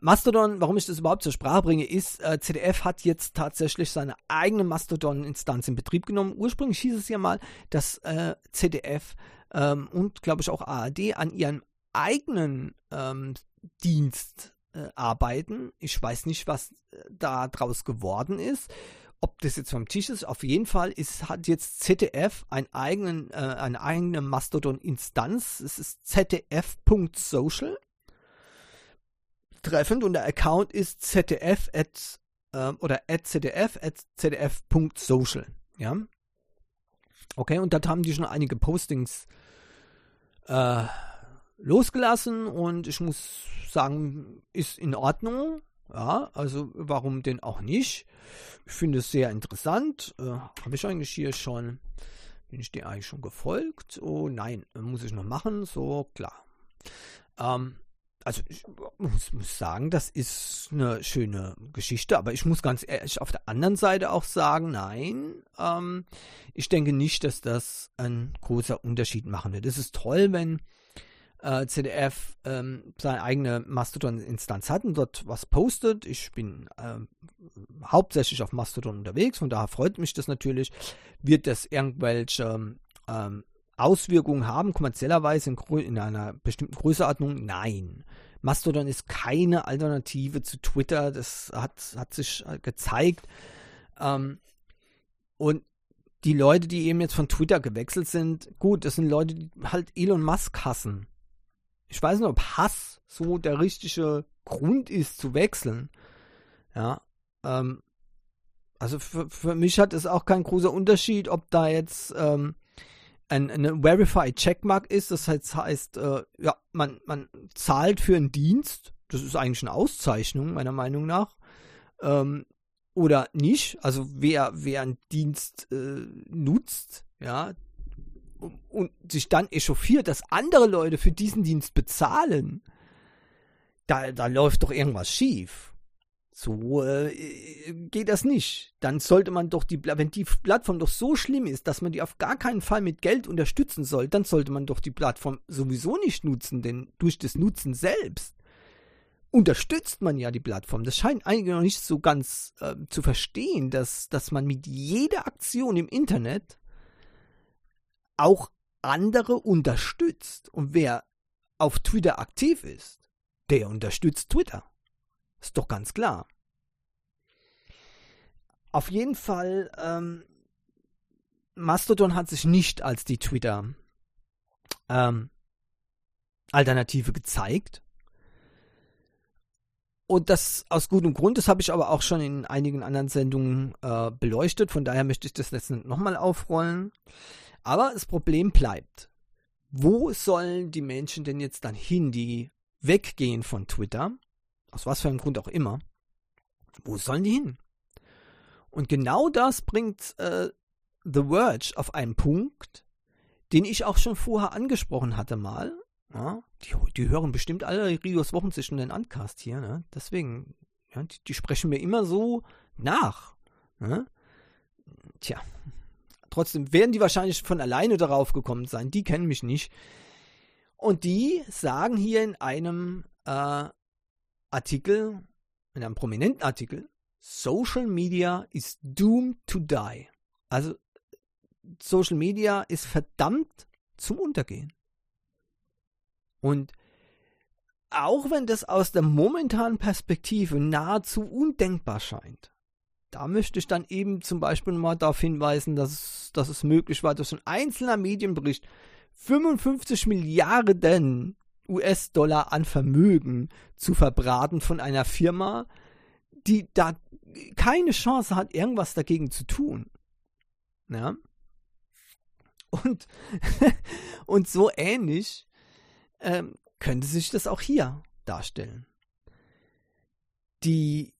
Mastodon, warum ich das überhaupt zur Sprache bringe, ist, äh, CDF hat jetzt tatsächlich seine eigene Mastodon-Instanz in Betrieb genommen. Ursprünglich hieß es ja mal, dass äh, CDF ähm, und glaube ich auch ARD an ihrem eigenen ähm, Dienst äh, arbeiten. Ich weiß nicht, was äh, da draus geworden ist ob das jetzt vom Tisch ist, auf jeden Fall ist, hat jetzt ZDF einen eigenen, äh, eine eigene Mastodon-Instanz. Es ist zdf.social. Treffend und der Account ist zdf at, äh, oder at zdf at zdf.social. Ja. Okay, und dort haben die schon einige Postings äh, losgelassen und ich muss sagen, ist in Ordnung. Ja, also warum denn auch nicht? Ich finde es sehr interessant. Äh, Habe ich eigentlich hier schon, bin ich dir eigentlich schon gefolgt? Oh nein, muss ich noch machen? So, klar. Ähm, also ich muss, muss, sagen, das ist eine schöne Geschichte, aber ich muss ganz ehrlich auf der anderen Seite auch sagen, nein, ähm, ich denke nicht, dass das ein großer Unterschied machen wird. Es ist toll, wenn äh, ZDF ähm, seine eigene Mastodon-Instanz hat und dort was postet. Ich bin äh, hauptsächlich auf Mastodon unterwegs, von daher freut mich das natürlich. Wird das irgendwelche ähm, Auswirkungen haben, kommerziellerweise in, in, einer bestimmten Größeordnung? Nein. Mastodon ist keine Alternative zu Twitter, das hat, hat sich gezeigt. Ähm, und die Leute, die eben jetzt von Twitter gewechselt sind, gut, das sind Leute, die halt Elon Musk hassen ich weiß nicht, ob Hass so der richtige Grund ist zu wechseln. Ja, ähm, also für, für mich hat es auch kein großer Unterschied, ob da jetzt ähm, ein, eine Verified Checkmark ist. Das heißt, heißt äh, ja, man, man zahlt für einen Dienst. Das ist eigentlich eine Auszeichnung, meiner Meinung nach. Ähm, oder nicht. Also wer, wer einen Dienst äh, nutzt, ja, und sich dann echauffiert, dass andere Leute für diesen Dienst bezahlen, da, da läuft doch irgendwas schief. So äh, geht das nicht. Dann sollte man doch die, wenn die Plattform doch so schlimm ist, dass man die auf gar keinen Fall mit Geld unterstützen soll, dann sollte man doch die Plattform sowieso nicht nutzen, denn durch das Nutzen selbst unterstützt man ja die Plattform. Das scheint einige noch nicht so ganz äh, zu verstehen, dass, dass man mit jeder Aktion im Internet auch andere unterstützt. Und wer auf Twitter aktiv ist, der unterstützt Twitter. Ist doch ganz klar. Auf jeden Fall, ähm, Mastodon hat sich nicht als die Twitter ähm, Alternative gezeigt. Und das aus gutem Grund, das habe ich aber auch schon in einigen anderen Sendungen äh, beleuchtet, von daher möchte ich das jetzt nochmal aufrollen. Aber das Problem bleibt. Wo sollen die Menschen denn jetzt dann hin, die weggehen von Twitter? Aus was für einem Grund auch immer. Wo sollen die hin? Und genau das bringt äh, The Verge auf einen Punkt, den ich auch schon vorher angesprochen hatte mal. Ja, die, die, hören bestimmt alle Rios Wochenzischen den Uncast hier, ne? Deswegen, ja, die, die, sprechen mir immer so nach. Ne? Tja, Trotzdem werden die wahrscheinlich von alleine darauf gekommen sein. Die kennen mich nicht. Und die sagen hier in einem äh, Artikel, in einem prominenten Artikel, Social Media is doomed to die. Also Social Media ist verdammt zum Untergehen. Und auch wenn das aus der momentanen Perspektive nahezu undenkbar scheint, da möchte ich dann eben zum Beispiel mal darauf hinweisen, dass es, dass es möglich war, dass ein einzelner Medienbericht 55 Milliarden US-Dollar an Vermögen zu verbraten von einer Firma, die da keine Chance hat, irgendwas dagegen zu tun. Ja? Und, und so ähnlich ähm, könnte sich das auch hier darstellen. Die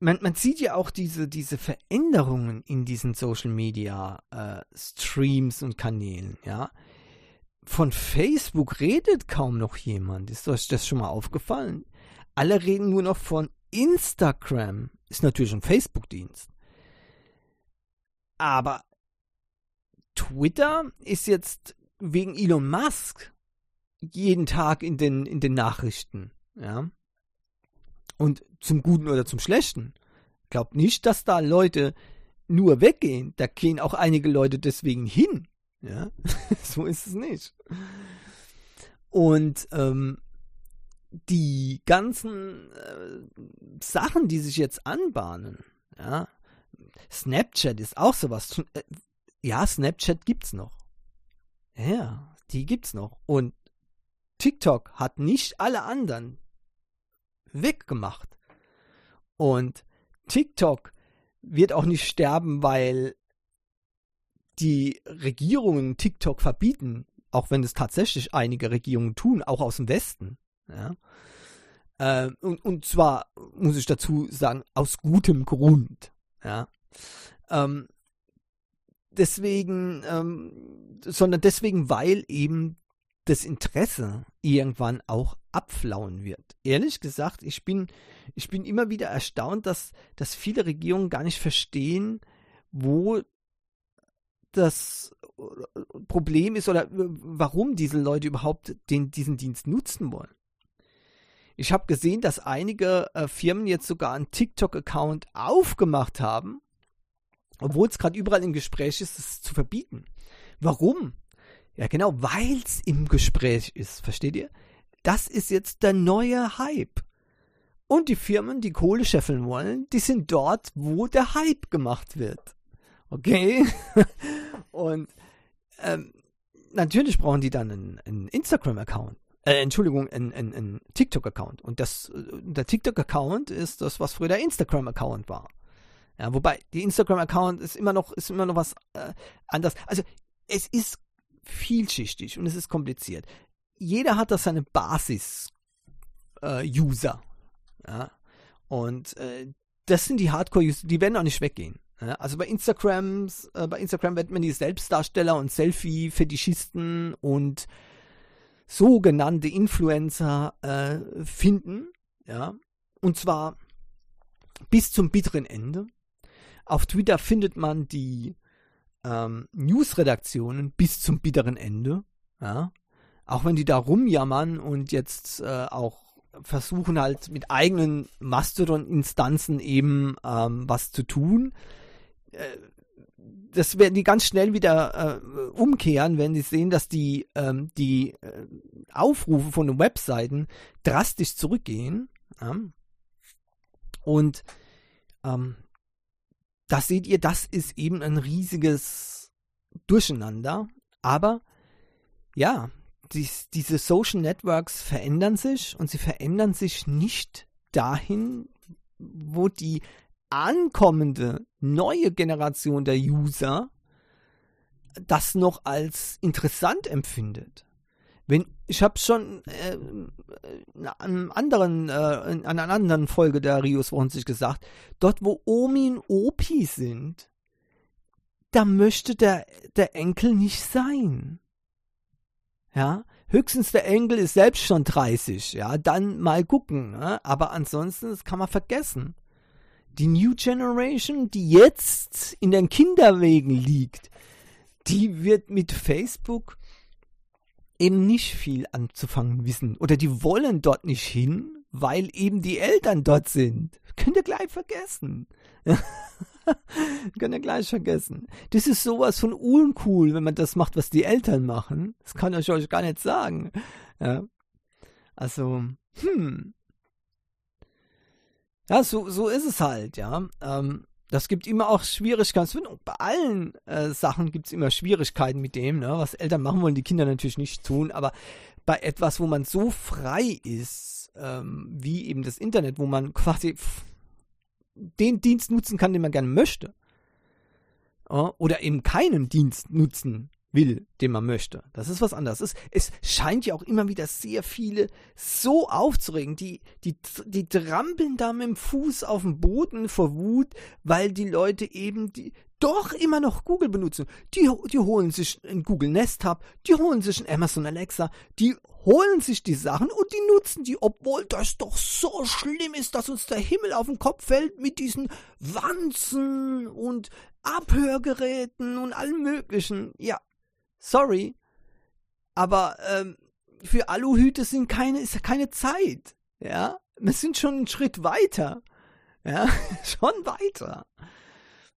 man, man sieht ja auch diese, diese Veränderungen in diesen Social Media äh, Streams und Kanälen, ja. Von Facebook redet kaum noch jemand. Ist euch das schon mal aufgefallen? Alle reden nur noch von Instagram. Ist natürlich ein Facebook-Dienst. Aber Twitter ist jetzt wegen Elon Musk jeden Tag in den, in den Nachrichten, ja. Und zum Guten oder zum Schlechten. Glaubt nicht, dass da Leute nur weggehen. Da gehen auch einige Leute deswegen hin. Ja, so ist es nicht. Und ähm, die ganzen äh, Sachen, die sich jetzt anbahnen, ja, Snapchat ist auch sowas. Äh, ja, Snapchat gibt's noch. Ja, die gibt's noch. Und TikTok hat nicht alle anderen weggemacht. Und TikTok wird auch nicht sterben, weil die Regierungen TikTok verbieten, auch wenn es tatsächlich einige Regierungen tun, auch aus dem Westen. Ja. Äh, und, und zwar, muss ich dazu sagen, aus gutem Grund. Ja. Ähm, deswegen, ähm, sondern deswegen, weil eben das Interesse irgendwann auch abflauen wird. Ehrlich gesagt, ich bin, ich bin immer wieder erstaunt, dass, dass viele Regierungen gar nicht verstehen, wo das Problem ist oder warum diese Leute überhaupt den, diesen Dienst nutzen wollen. Ich habe gesehen, dass einige äh, Firmen jetzt sogar einen TikTok-Account aufgemacht haben, obwohl es gerade überall im Gespräch ist, es zu verbieten. Warum? Ja, genau, weil es im Gespräch ist, versteht ihr? Das ist jetzt der neue Hype. Und die Firmen, die Kohle scheffeln wollen, die sind dort, wo der Hype gemacht wird. Okay? Und ähm, natürlich brauchen die dann einen, einen Instagram-Account. Äh, Entschuldigung, einen, einen, einen TikTok-Account. Und das, der TikTok-Account ist das, was früher der Instagram-Account war. Ja, wobei, die Instagram-Account ist immer noch, ist immer noch was äh, anders. Also, es ist vielschichtig und es ist kompliziert. Jeder hat da seine Basis-User. Äh, ja? Und äh, das sind die Hardcore-User, die werden auch nicht weggehen. Ja? Also bei Instagram, äh, bei Instagram wird man die Selbstdarsteller und Selfie-Fetischisten und sogenannte Influencer äh, finden. Ja? Und zwar bis zum bitteren Ende. Auf Twitter findet man die ähm, News-Redaktionen bis zum bitteren Ende. Ja? Auch wenn die da rumjammern und jetzt äh, auch versuchen halt mit eigenen Mastodon-Instanzen eben ähm, was zu tun. Äh, das werden die ganz schnell wieder äh, umkehren, wenn sie sehen, dass die, ähm, die äh, Aufrufe von den Webseiten drastisch zurückgehen. Ja? Und ähm, da seht ihr, das ist eben ein riesiges Durcheinander. Aber ja, dies, diese Social Networks verändern sich und sie verändern sich nicht dahin, wo die ankommende neue Generation der User das noch als interessant empfindet. Wenn, ich habe schon äh, in, einem anderen, äh, in einer anderen Folge der Rios Wochen sich gesagt, dort wo Omi und Opi sind, da möchte der, der Enkel nicht sein. Ja, höchstens der Enkel ist selbst schon 30, ja, dann mal gucken, ne? aber ansonsten, das kann man vergessen. Die New Generation, die jetzt in den Kinderwegen liegt, die wird mit Facebook eben nicht viel anzufangen wissen oder die wollen dort nicht hin, weil eben die Eltern dort sind. Könnt ihr gleich vergessen. Könnt ihr gleich vergessen. Das ist sowas von uncool, wenn man das macht, was die Eltern machen. Das kann ich euch gar nicht sagen. Ja. Also, hm. Ja, so, so ist es halt, ja. Ähm, das gibt immer auch Schwierigkeiten. Bei allen äh, Sachen gibt es immer Schwierigkeiten mit dem, ne? was Eltern machen wollen, die Kinder natürlich nicht tun. Aber bei etwas, wo man so frei ist, ähm, wie eben das Internet, wo man quasi den Dienst nutzen kann, den man gerne möchte, oder eben keinen Dienst nutzen will, den man möchte. Das ist was anderes. Es, es scheint ja auch immer wieder sehr viele so aufzuregen. Die, die, die trampeln da mit dem Fuß auf dem Boden vor Wut, weil die Leute eben die doch immer noch Google benutzen. Die, die holen sich ein Google Nest Hub, die holen sich ein Amazon Alexa, die holen sich die Sachen und die nutzen die, obwohl das doch so schlimm ist, dass uns der Himmel auf den Kopf fällt mit diesen Wanzen und Abhörgeräten und allem möglichen. Ja, sorry, aber ähm, für Aluhüte sind keine, ist keine Zeit. Ja, wir sind schon einen Schritt weiter. Ja, schon weiter.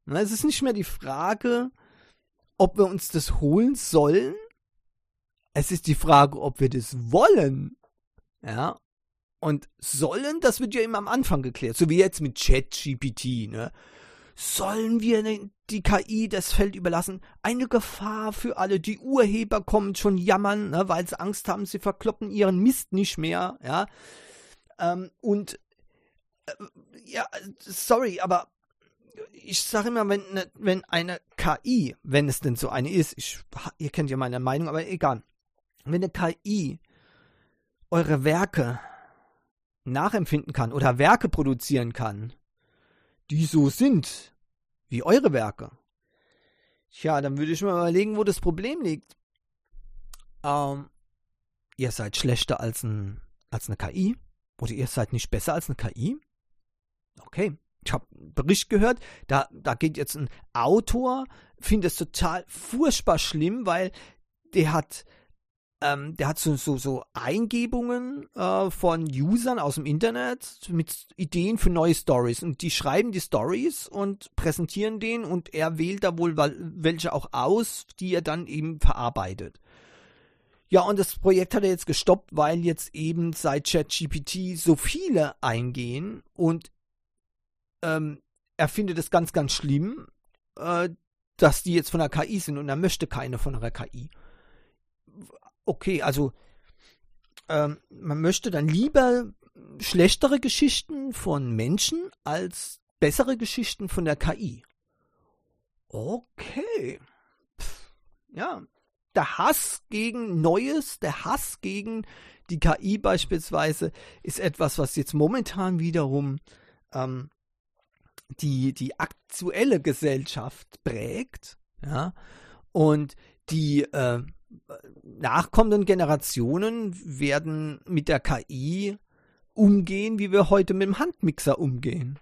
Es ist nicht mehr die Frage, ob wir uns das holen sollen. Es ist die Frage, ob wir das wollen. Ja. Und sollen, das wird ja immer am Anfang geklärt. So wie jetzt mit ChatGPT, ne? Sollen wir die KI das Feld überlassen? Eine Gefahr für alle. Die Urheber kommen schon jammern, ne, weil sie Angst haben, sie verkloppen ihren Mist nicht mehr, ja. Ähm, und äh, ja, sorry, aber ich sage immer, wenn, ne, wenn eine KI, wenn es denn so eine ist, ich, ihr kennt ja meine Meinung, aber egal, wenn eine KI eure Werke nachempfinden kann oder Werke produzieren kann, die so sind wie eure Werke, tja, dann würde ich mir überlegen, wo das Problem liegt. Ähm, ihr seid schlechter als, ein, als eine KI oder ihr seid nicht besser als eine KI. Okay, ich habe einen Bericht gehört, da, da geht jetzt ein Autor, findet es total furchtbar schlimm, weil der hat ähm, der hat so, so, so Eingebungen äh, von Usern aus dem Internet mit Ideen für neue Stories. Und die schreiben die Stories und präsentieren den und er wählt da wohl welche auch aus, die er dann eben verarbeitet. Ja, und das Projekt hat er jetzt gestoppt, weil jetzt eben seit ChatGPT so viele eingehen und ähm, er findet es ganz, ganz schlimm, äh, dass die jetzt von der KI sind und er möchte keine von der KI okay, also ähm, man möchte dann lieber schlechtere Geschichten von Menschen als bessere Geschichten von der KI. Okay. Pff, ja, der Hass gegen Neues, der Hass gegen die KI beispielsweise ist etwas, was jetzt momentan wiederum ähm, die, die aktuelle Gesellschaft prägt. Ja, und die äh, nachkommenden Generationen werden mit der KI umgehen, wie wir heute mit dem Handmixer umgehen.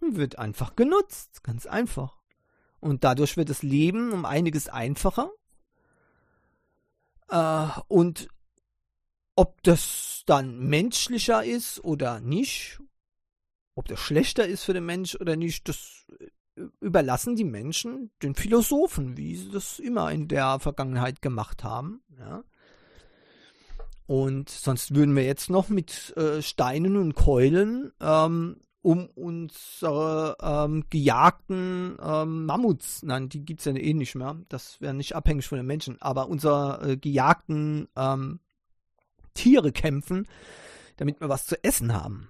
Wird einfach genutzt, ganz einfach. Und dadurch wird das Leben um einiges einfacher. Äh, und ob das dann menschlicher ist oder nicht, ob das schlechter ist für den Mensch oder nicht, das überlassen die Menschen den Philosophen, wie sie das immer in der Vergangenheit gemacht haben. Ja. Und sonst würden wir jetzt noch mit äh, Steinen und Keulen ähm, um unsere ähm, gejagten ähm, Mammuts, nein, die gibt es ja eh nicht mehr, das wäre nicht abhängig von den Menschen, aber unsere äh, gejagten ähm, Tiere kämpfen, damit wir was zu essen haben.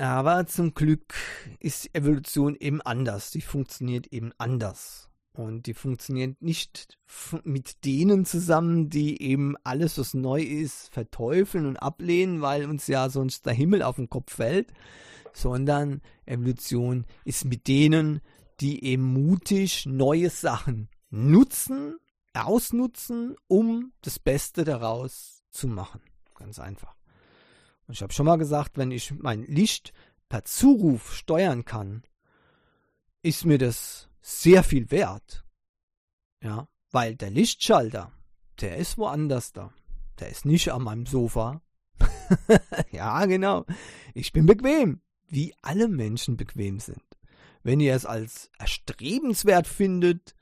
Aber zum Glück ist Evolution eben anders. Die funktioniert eben anders. Und die funktioniert nicht mit denen zusammen, die eben alles, was neu ist, verteufeln und ablehnen, weil uns ja sonst der Himmel auf den Kopf fällt, sondern Evolution ist mit denen, die eben mutig neue Sachen nutzen, ausnutzen, um das Beste daraus zu machen. Ganz einfach. Ich habe schon mal gesagt, wenn ich mein Licht per Zuruf steuern kann, ist mir das sehr viel wert. Ja, weil der Lichtschalter, der ist woanders da. Der ist nicht an meinem Sofa. ja, genau. Ich bin bequem, wie alle Menschen bequem sind. Wenn ihr es als erstrebenswert findet,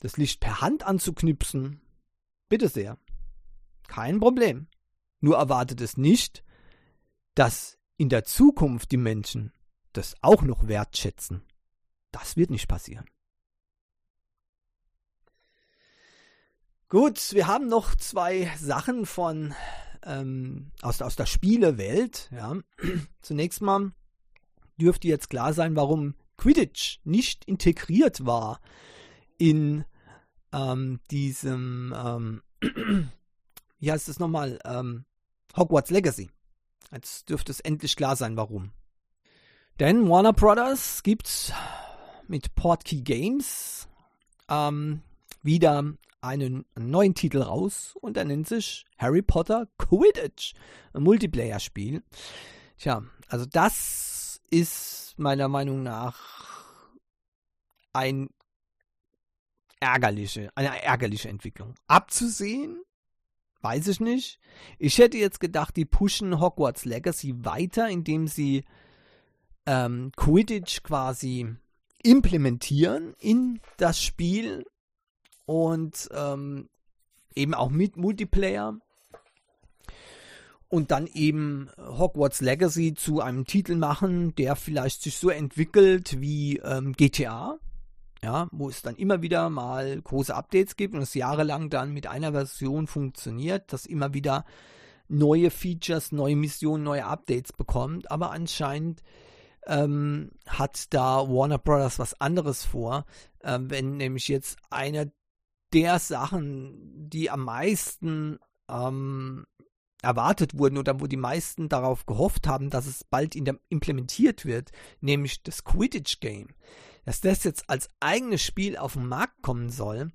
das Licht per Hand anzuknipsen, bitte sehr. Kein Problem. Nur erwartet es nicht, dass in der Zukunft die Menschen das auch noch wertschätzen. Das wird nicht passieren. Gut, wir haben noch zwei Sachen von ähm, aus, aus der Spielewelt. Ja. Zunächst mal dürfte jetzt klar sein, warum Quidditch nicht integriert war in ähm, diesem, ähm, wie heißt es nochmal, ähm, Hogwarts Legacy. Jetzt dürfte es endlich klar sein, warum. Denn Warner Brothers gibt mit Portkey Games ähm, wieder einen neuen Titel raus und er nennt sich Harry Potter Quidditch, ein Multiplayer-Spiel. Tja, also das ist meiner Meinung nach ein ärgerliche, eine ärgerliche Entwicklung. Abzusehen Weiß ich nicht. Ich hätte jetzt gedacht, die pushen Hogwarts Legacy weiter, indem sie ähm, Quidditch quasi implementieren in das Spiel und ähm, eben auch mit Multiplayer und dann eben Hogwarts Legacy zu einem Titel machen, der vielleicht sich so entwickelt wie ähm, GTA, ja, wo es dann immer wieder mal große Updates gibt und es jahrelang dann mit einer Version funktioniert, dass immer wieder neue Features, neue Missionen, neue Updates bekommt, aber anscheinend ähm, hat da Warner Brothers was anderes vor, äh, wenn nämlich jetzt eine der Sachen, die am meisten ähm, erwartet wurden oder wo die meisten darauf gehofft haben, dass es bald der, implementiert wird, nämlich das Quidditch Game, dass das jetzt als eigenes Spiel auf den Markt kommen soll,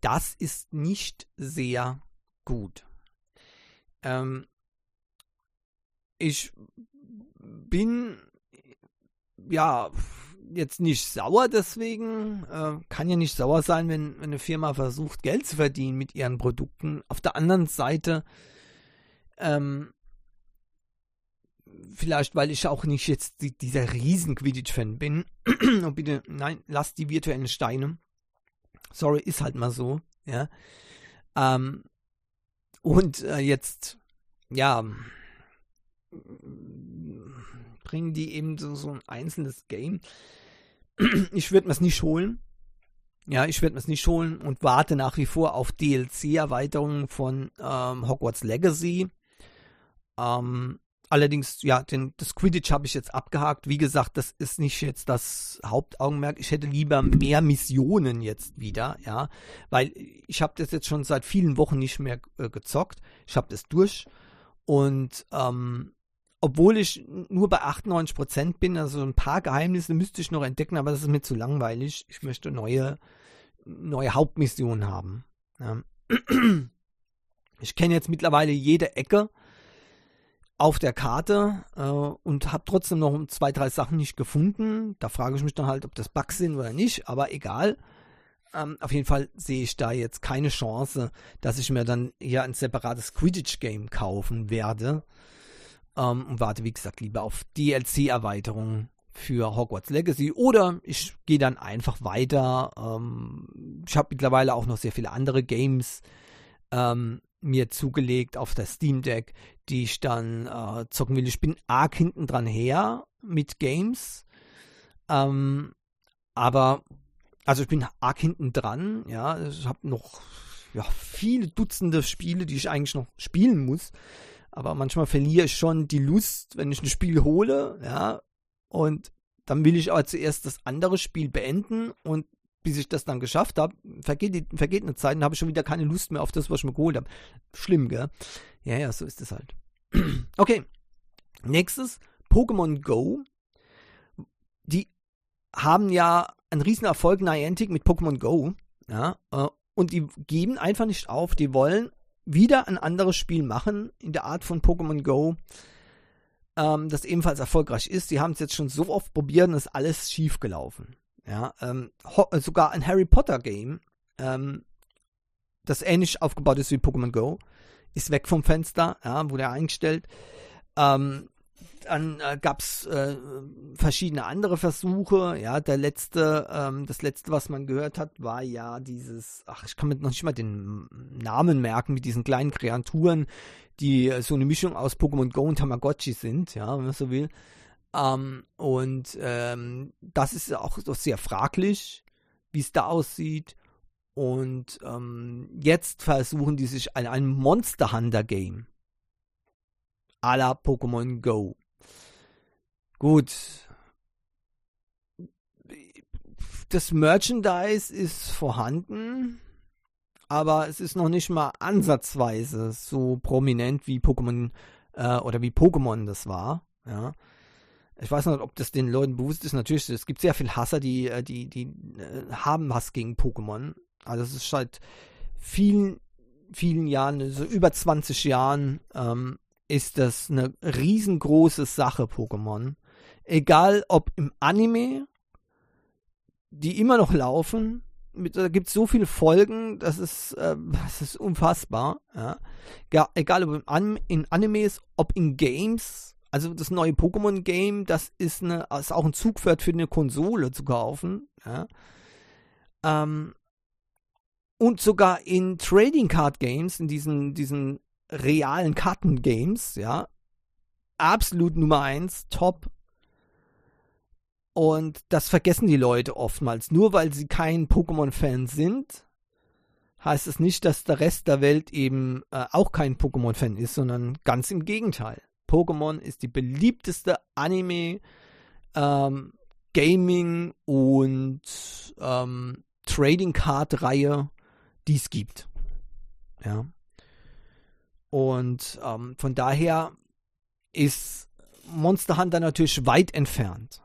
das ist nicht sehr gut. Ähm, ich bin ja jetzt nicht sauer deswegen. Äh, kann ja nicht sauer sein, wenn, wenn eine Firma versucht, Geld zu verdienen mit ihren Produkten. Auf der anderen Seite, ähm, vielleicht weil ich auch nicht jetzt die, dieser riesen Quidditch-Fan bin. Und bitte, nein, lasst die virtuellen Steine. Sorry, ist halt mal so, ja. Ähm, und äh, jetzt, ja, bringen die eben so, so ein einzelnes Game. Ich würde mir es nicht holen. Ja, ich werde mir es nicht holen und warte nach wie vor auf DLC-Erweiterungen von ähm, Hogwarts Legacy. Ähm, allerdings, ja, den, das Quidditch habe ich jetzt abgehakt. Wie gesagt, das ist nicht jetzt das Hauptaugenmerk. Ich hätte lieber mehr Missionen jetzt wieder, ja, weil ich habe das jetzt schon seit vielen Wochen nicht mehr äh, gezockt. Ich habe das durch und ähm, obwohl ich nur bei 98% bin, also ein paar Geheimnisse müsste ich noch entdecken, aber das ist mir zu langweilig. Ich möchte neue, neue Hauptmissionen haben. Ja. Ich kenne jetzt mittlerweile jede Ecke auf der Karte äh, und habe trotzdem noch zwei, drei Sachen nicht gefunden. Da frage ich mich dann halt, ob das Bugs sind oder nicht, aber egal. Ähm, auf jeden Fall sehe ich da jetzt keine Chance, dass ich mir dann hier ein separates Quidditch-Game kaufen werde. Ähm, und warte, wie gesagt, lieber auf DLC-Erweiterungen für Hogwarts Legacy oder ich gehe dann einfach weiter. Ähm, ich habe mittlerweile auch noch sehr viele andere Games ähm, mir zugelegt auf der Steam Deck, die ich dann äh, zocken will. Ich bin arg hinten dran her mit Games. Ähm, aber, also ich bin arg hinten dran, ja. Ich habe noch ja, viele Dutzende Spiele, die ich eigentlich noch spielen muss aber manchmal verliere ich schon die Lust, wenn ich ein Spiel hole, ja, und dann will ich aber zuerst das andere Spiel beenden und bis ich das dann geschafft habe, vergeht, vergeht eine Zeit und habe ich schon wieder keine Lust mehr auf das, was ich mir geholt habe. Schlimm, gell? Ja, ja, so ist es halt. okay. Nächstes, Pokémon Go. Die haben ja einen riesen Erfolg Niantic mit Pokémon Go. Ja, äh, und die geben einfach nicht auf. Die wollen wieder ein anderes Spiel machen in der Art von Pokémon Go, ähm, das ebenfalls erfolgreich ist. Sie haben es jetzt schon so oft probiert und ist alles schief gelaufen. Ja, ähm, sogar ein Harry Potter Game, ähm, das ähnlich aufgebaut ist wie Pokémon Go, ist weg vom Fenster, ja, wurde eingestellt. Ähm, dann äh, gab es äh, verschiedene andere Versuche. Ja, der letzte, ähm, das letzte, was man gehört hat, war ja dieses, ach, ich kann mir noch nicht mal den Namen merken, mit diesen kleinen Kreaturen, die äh, so eine Mischung aus Pokémon Go und Tamagotchi sind, ja, wenn man so will. Ähm, und ähm, das ist auch sehr fraglich, wie es da aussieht. Und ähm, jetzt versuchen die sich an einem Monster Hunter Game à la Pokémon Go. Gut. Das Merchandise ist vorhanden, aber es ist noch nicht mal ansatzweise so prominent wie Pokémon äh, oder wie Pokémon das war. Ja. Ich weiß nicht, ob das den Leuten bewusst ist. Natürlich, es gibt sehr viele Hasser, die, äh, die, die äh, haben was gegen Pokémon. Also es ist seit vielen, vielen Jahren, so über 20 Jahren, ähm, ist das eine riesengroße Sache, Pokémon. Egal ob im Anime, die immer noch laufen, mit, da gibt es so viele Folgen, das ist, äh, das ist unfassbar. Ja. egal ob im in Animes, ob in Games, also das neue Pokémon-Game, das ist, eine, ist auch ein Zugpferd für eine Konsole zu kaufen. Ja. Ähm, und sogar in Trading Card Games, in diesen, diesen realen Kartengames, ja, absolut Nummer eins, top. Und das vergessen die Leute oftmals. Nur weil sie kein Pokémon-Fan sind, heißt es nicht, dass der Rest der Welt eben äh, auch kein Pokémon-Fan ist, sondern ganz im Gegenteil. Pokémon ist die beliebteste Anime, ähm, Gaming und ähm, Trading Card Reihe, die es gibt. Ja. Und ähm, von daher ist Monster Hunter natürlich weit entfernt.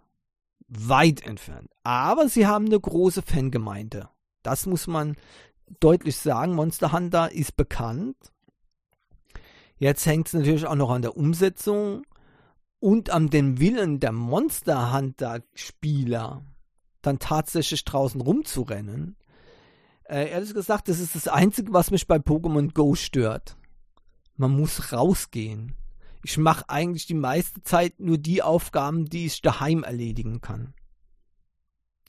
Weit entfernt. Aber sie haben eine große Fangemeinde. Das muss man deutlich sagen. Monster Hunter ist bekannt. Jetzt hängt es natürlich auch noch an der Umsetzung und an dem Willen der Monster Hunter Spieler, dann tatsächlich draußen rumzurennen. Äh, ehrlich gesagt, das ist das Einzige, was mich bei Pokémon Go stört. Man muss rausgehen. Ich mache eigentlich die meiste Zeit nur die Aufgaben, die ich daheim erledigen kann.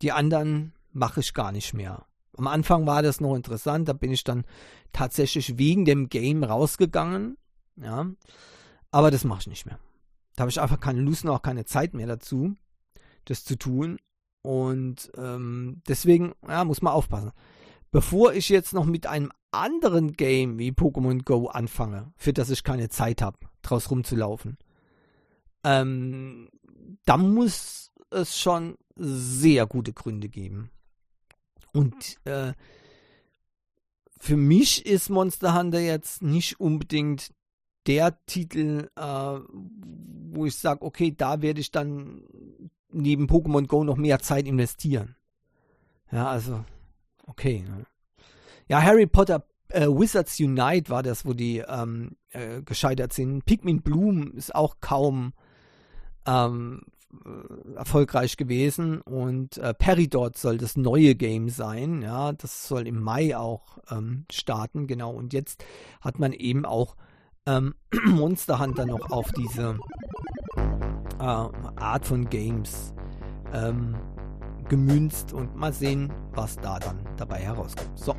Die anderen mache ich gar nicht mehr. Am Anfang war das noch interessant, da bin ich dann tatsächlich wegen dem Game rausgegangen. Ja. Aber das mache ich nicht mehr. Da habe ich einfach keine Lust und auch keine Zeit mehr dazu, das zu tun. Und ähm, deswegen ja, muss man aufpassen. Bevor ich jetzt noch mit einem anderen Game wie Pokémon Go anfange, für das ich keine Zeit habe, draus rumzulaufen, ähm, dann muss es schon sehr gute Gründe geben. Und äh, für mich ist Monster Hunter jetzt nicht unbedingt der Titel, äh, wo ich sage, okay, da werde ich dann neben Pokémon Go noch mehr Zeit investieren. Ja, also, okay. Ne? Ja, Harry Potter äh, Wizards Unite war das, wo die ähm, äh, gescheitert sind. Pikmin Bloom ist auch kaum ähm, äh, erfolgreich gewesen und äh, Peridot soll das neue Game sein. Ja, das soll im Mai auch ähm, starten, genau. Und jetzt hat man eben auch ähm, Monster Hunter noch auf diese äh, Art von Games ähm, gemünzt und mal sehen, was da dann dabei herauskommt. So.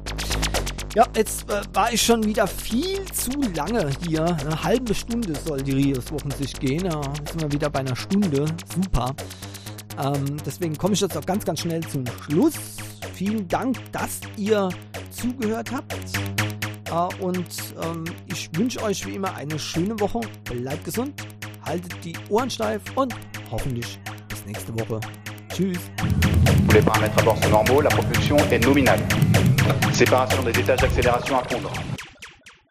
Ja, jetzt äh, war ich schon wieder viel zu lange hier. Eine halbe Stunde soll die Rios-Wochen sich gehen. Ja, sind wir wieder bei einer Stunde. Super. Ähm, deswegen komme ich jetzt auch ganz, ganz schnell zum Schluss. Vielen Dank, dass ihr zugehört habt. Äh, und ähm, ich wünsche euch wie immer eine schöne Woche. Bleibt gesund, haltet die Ohren steif und hoffentlich bis nächste Woche. Tschüss. Les paramètres à bord sont normaux, la propulsion est nominale. Séparation des étages d'accélération à fondre.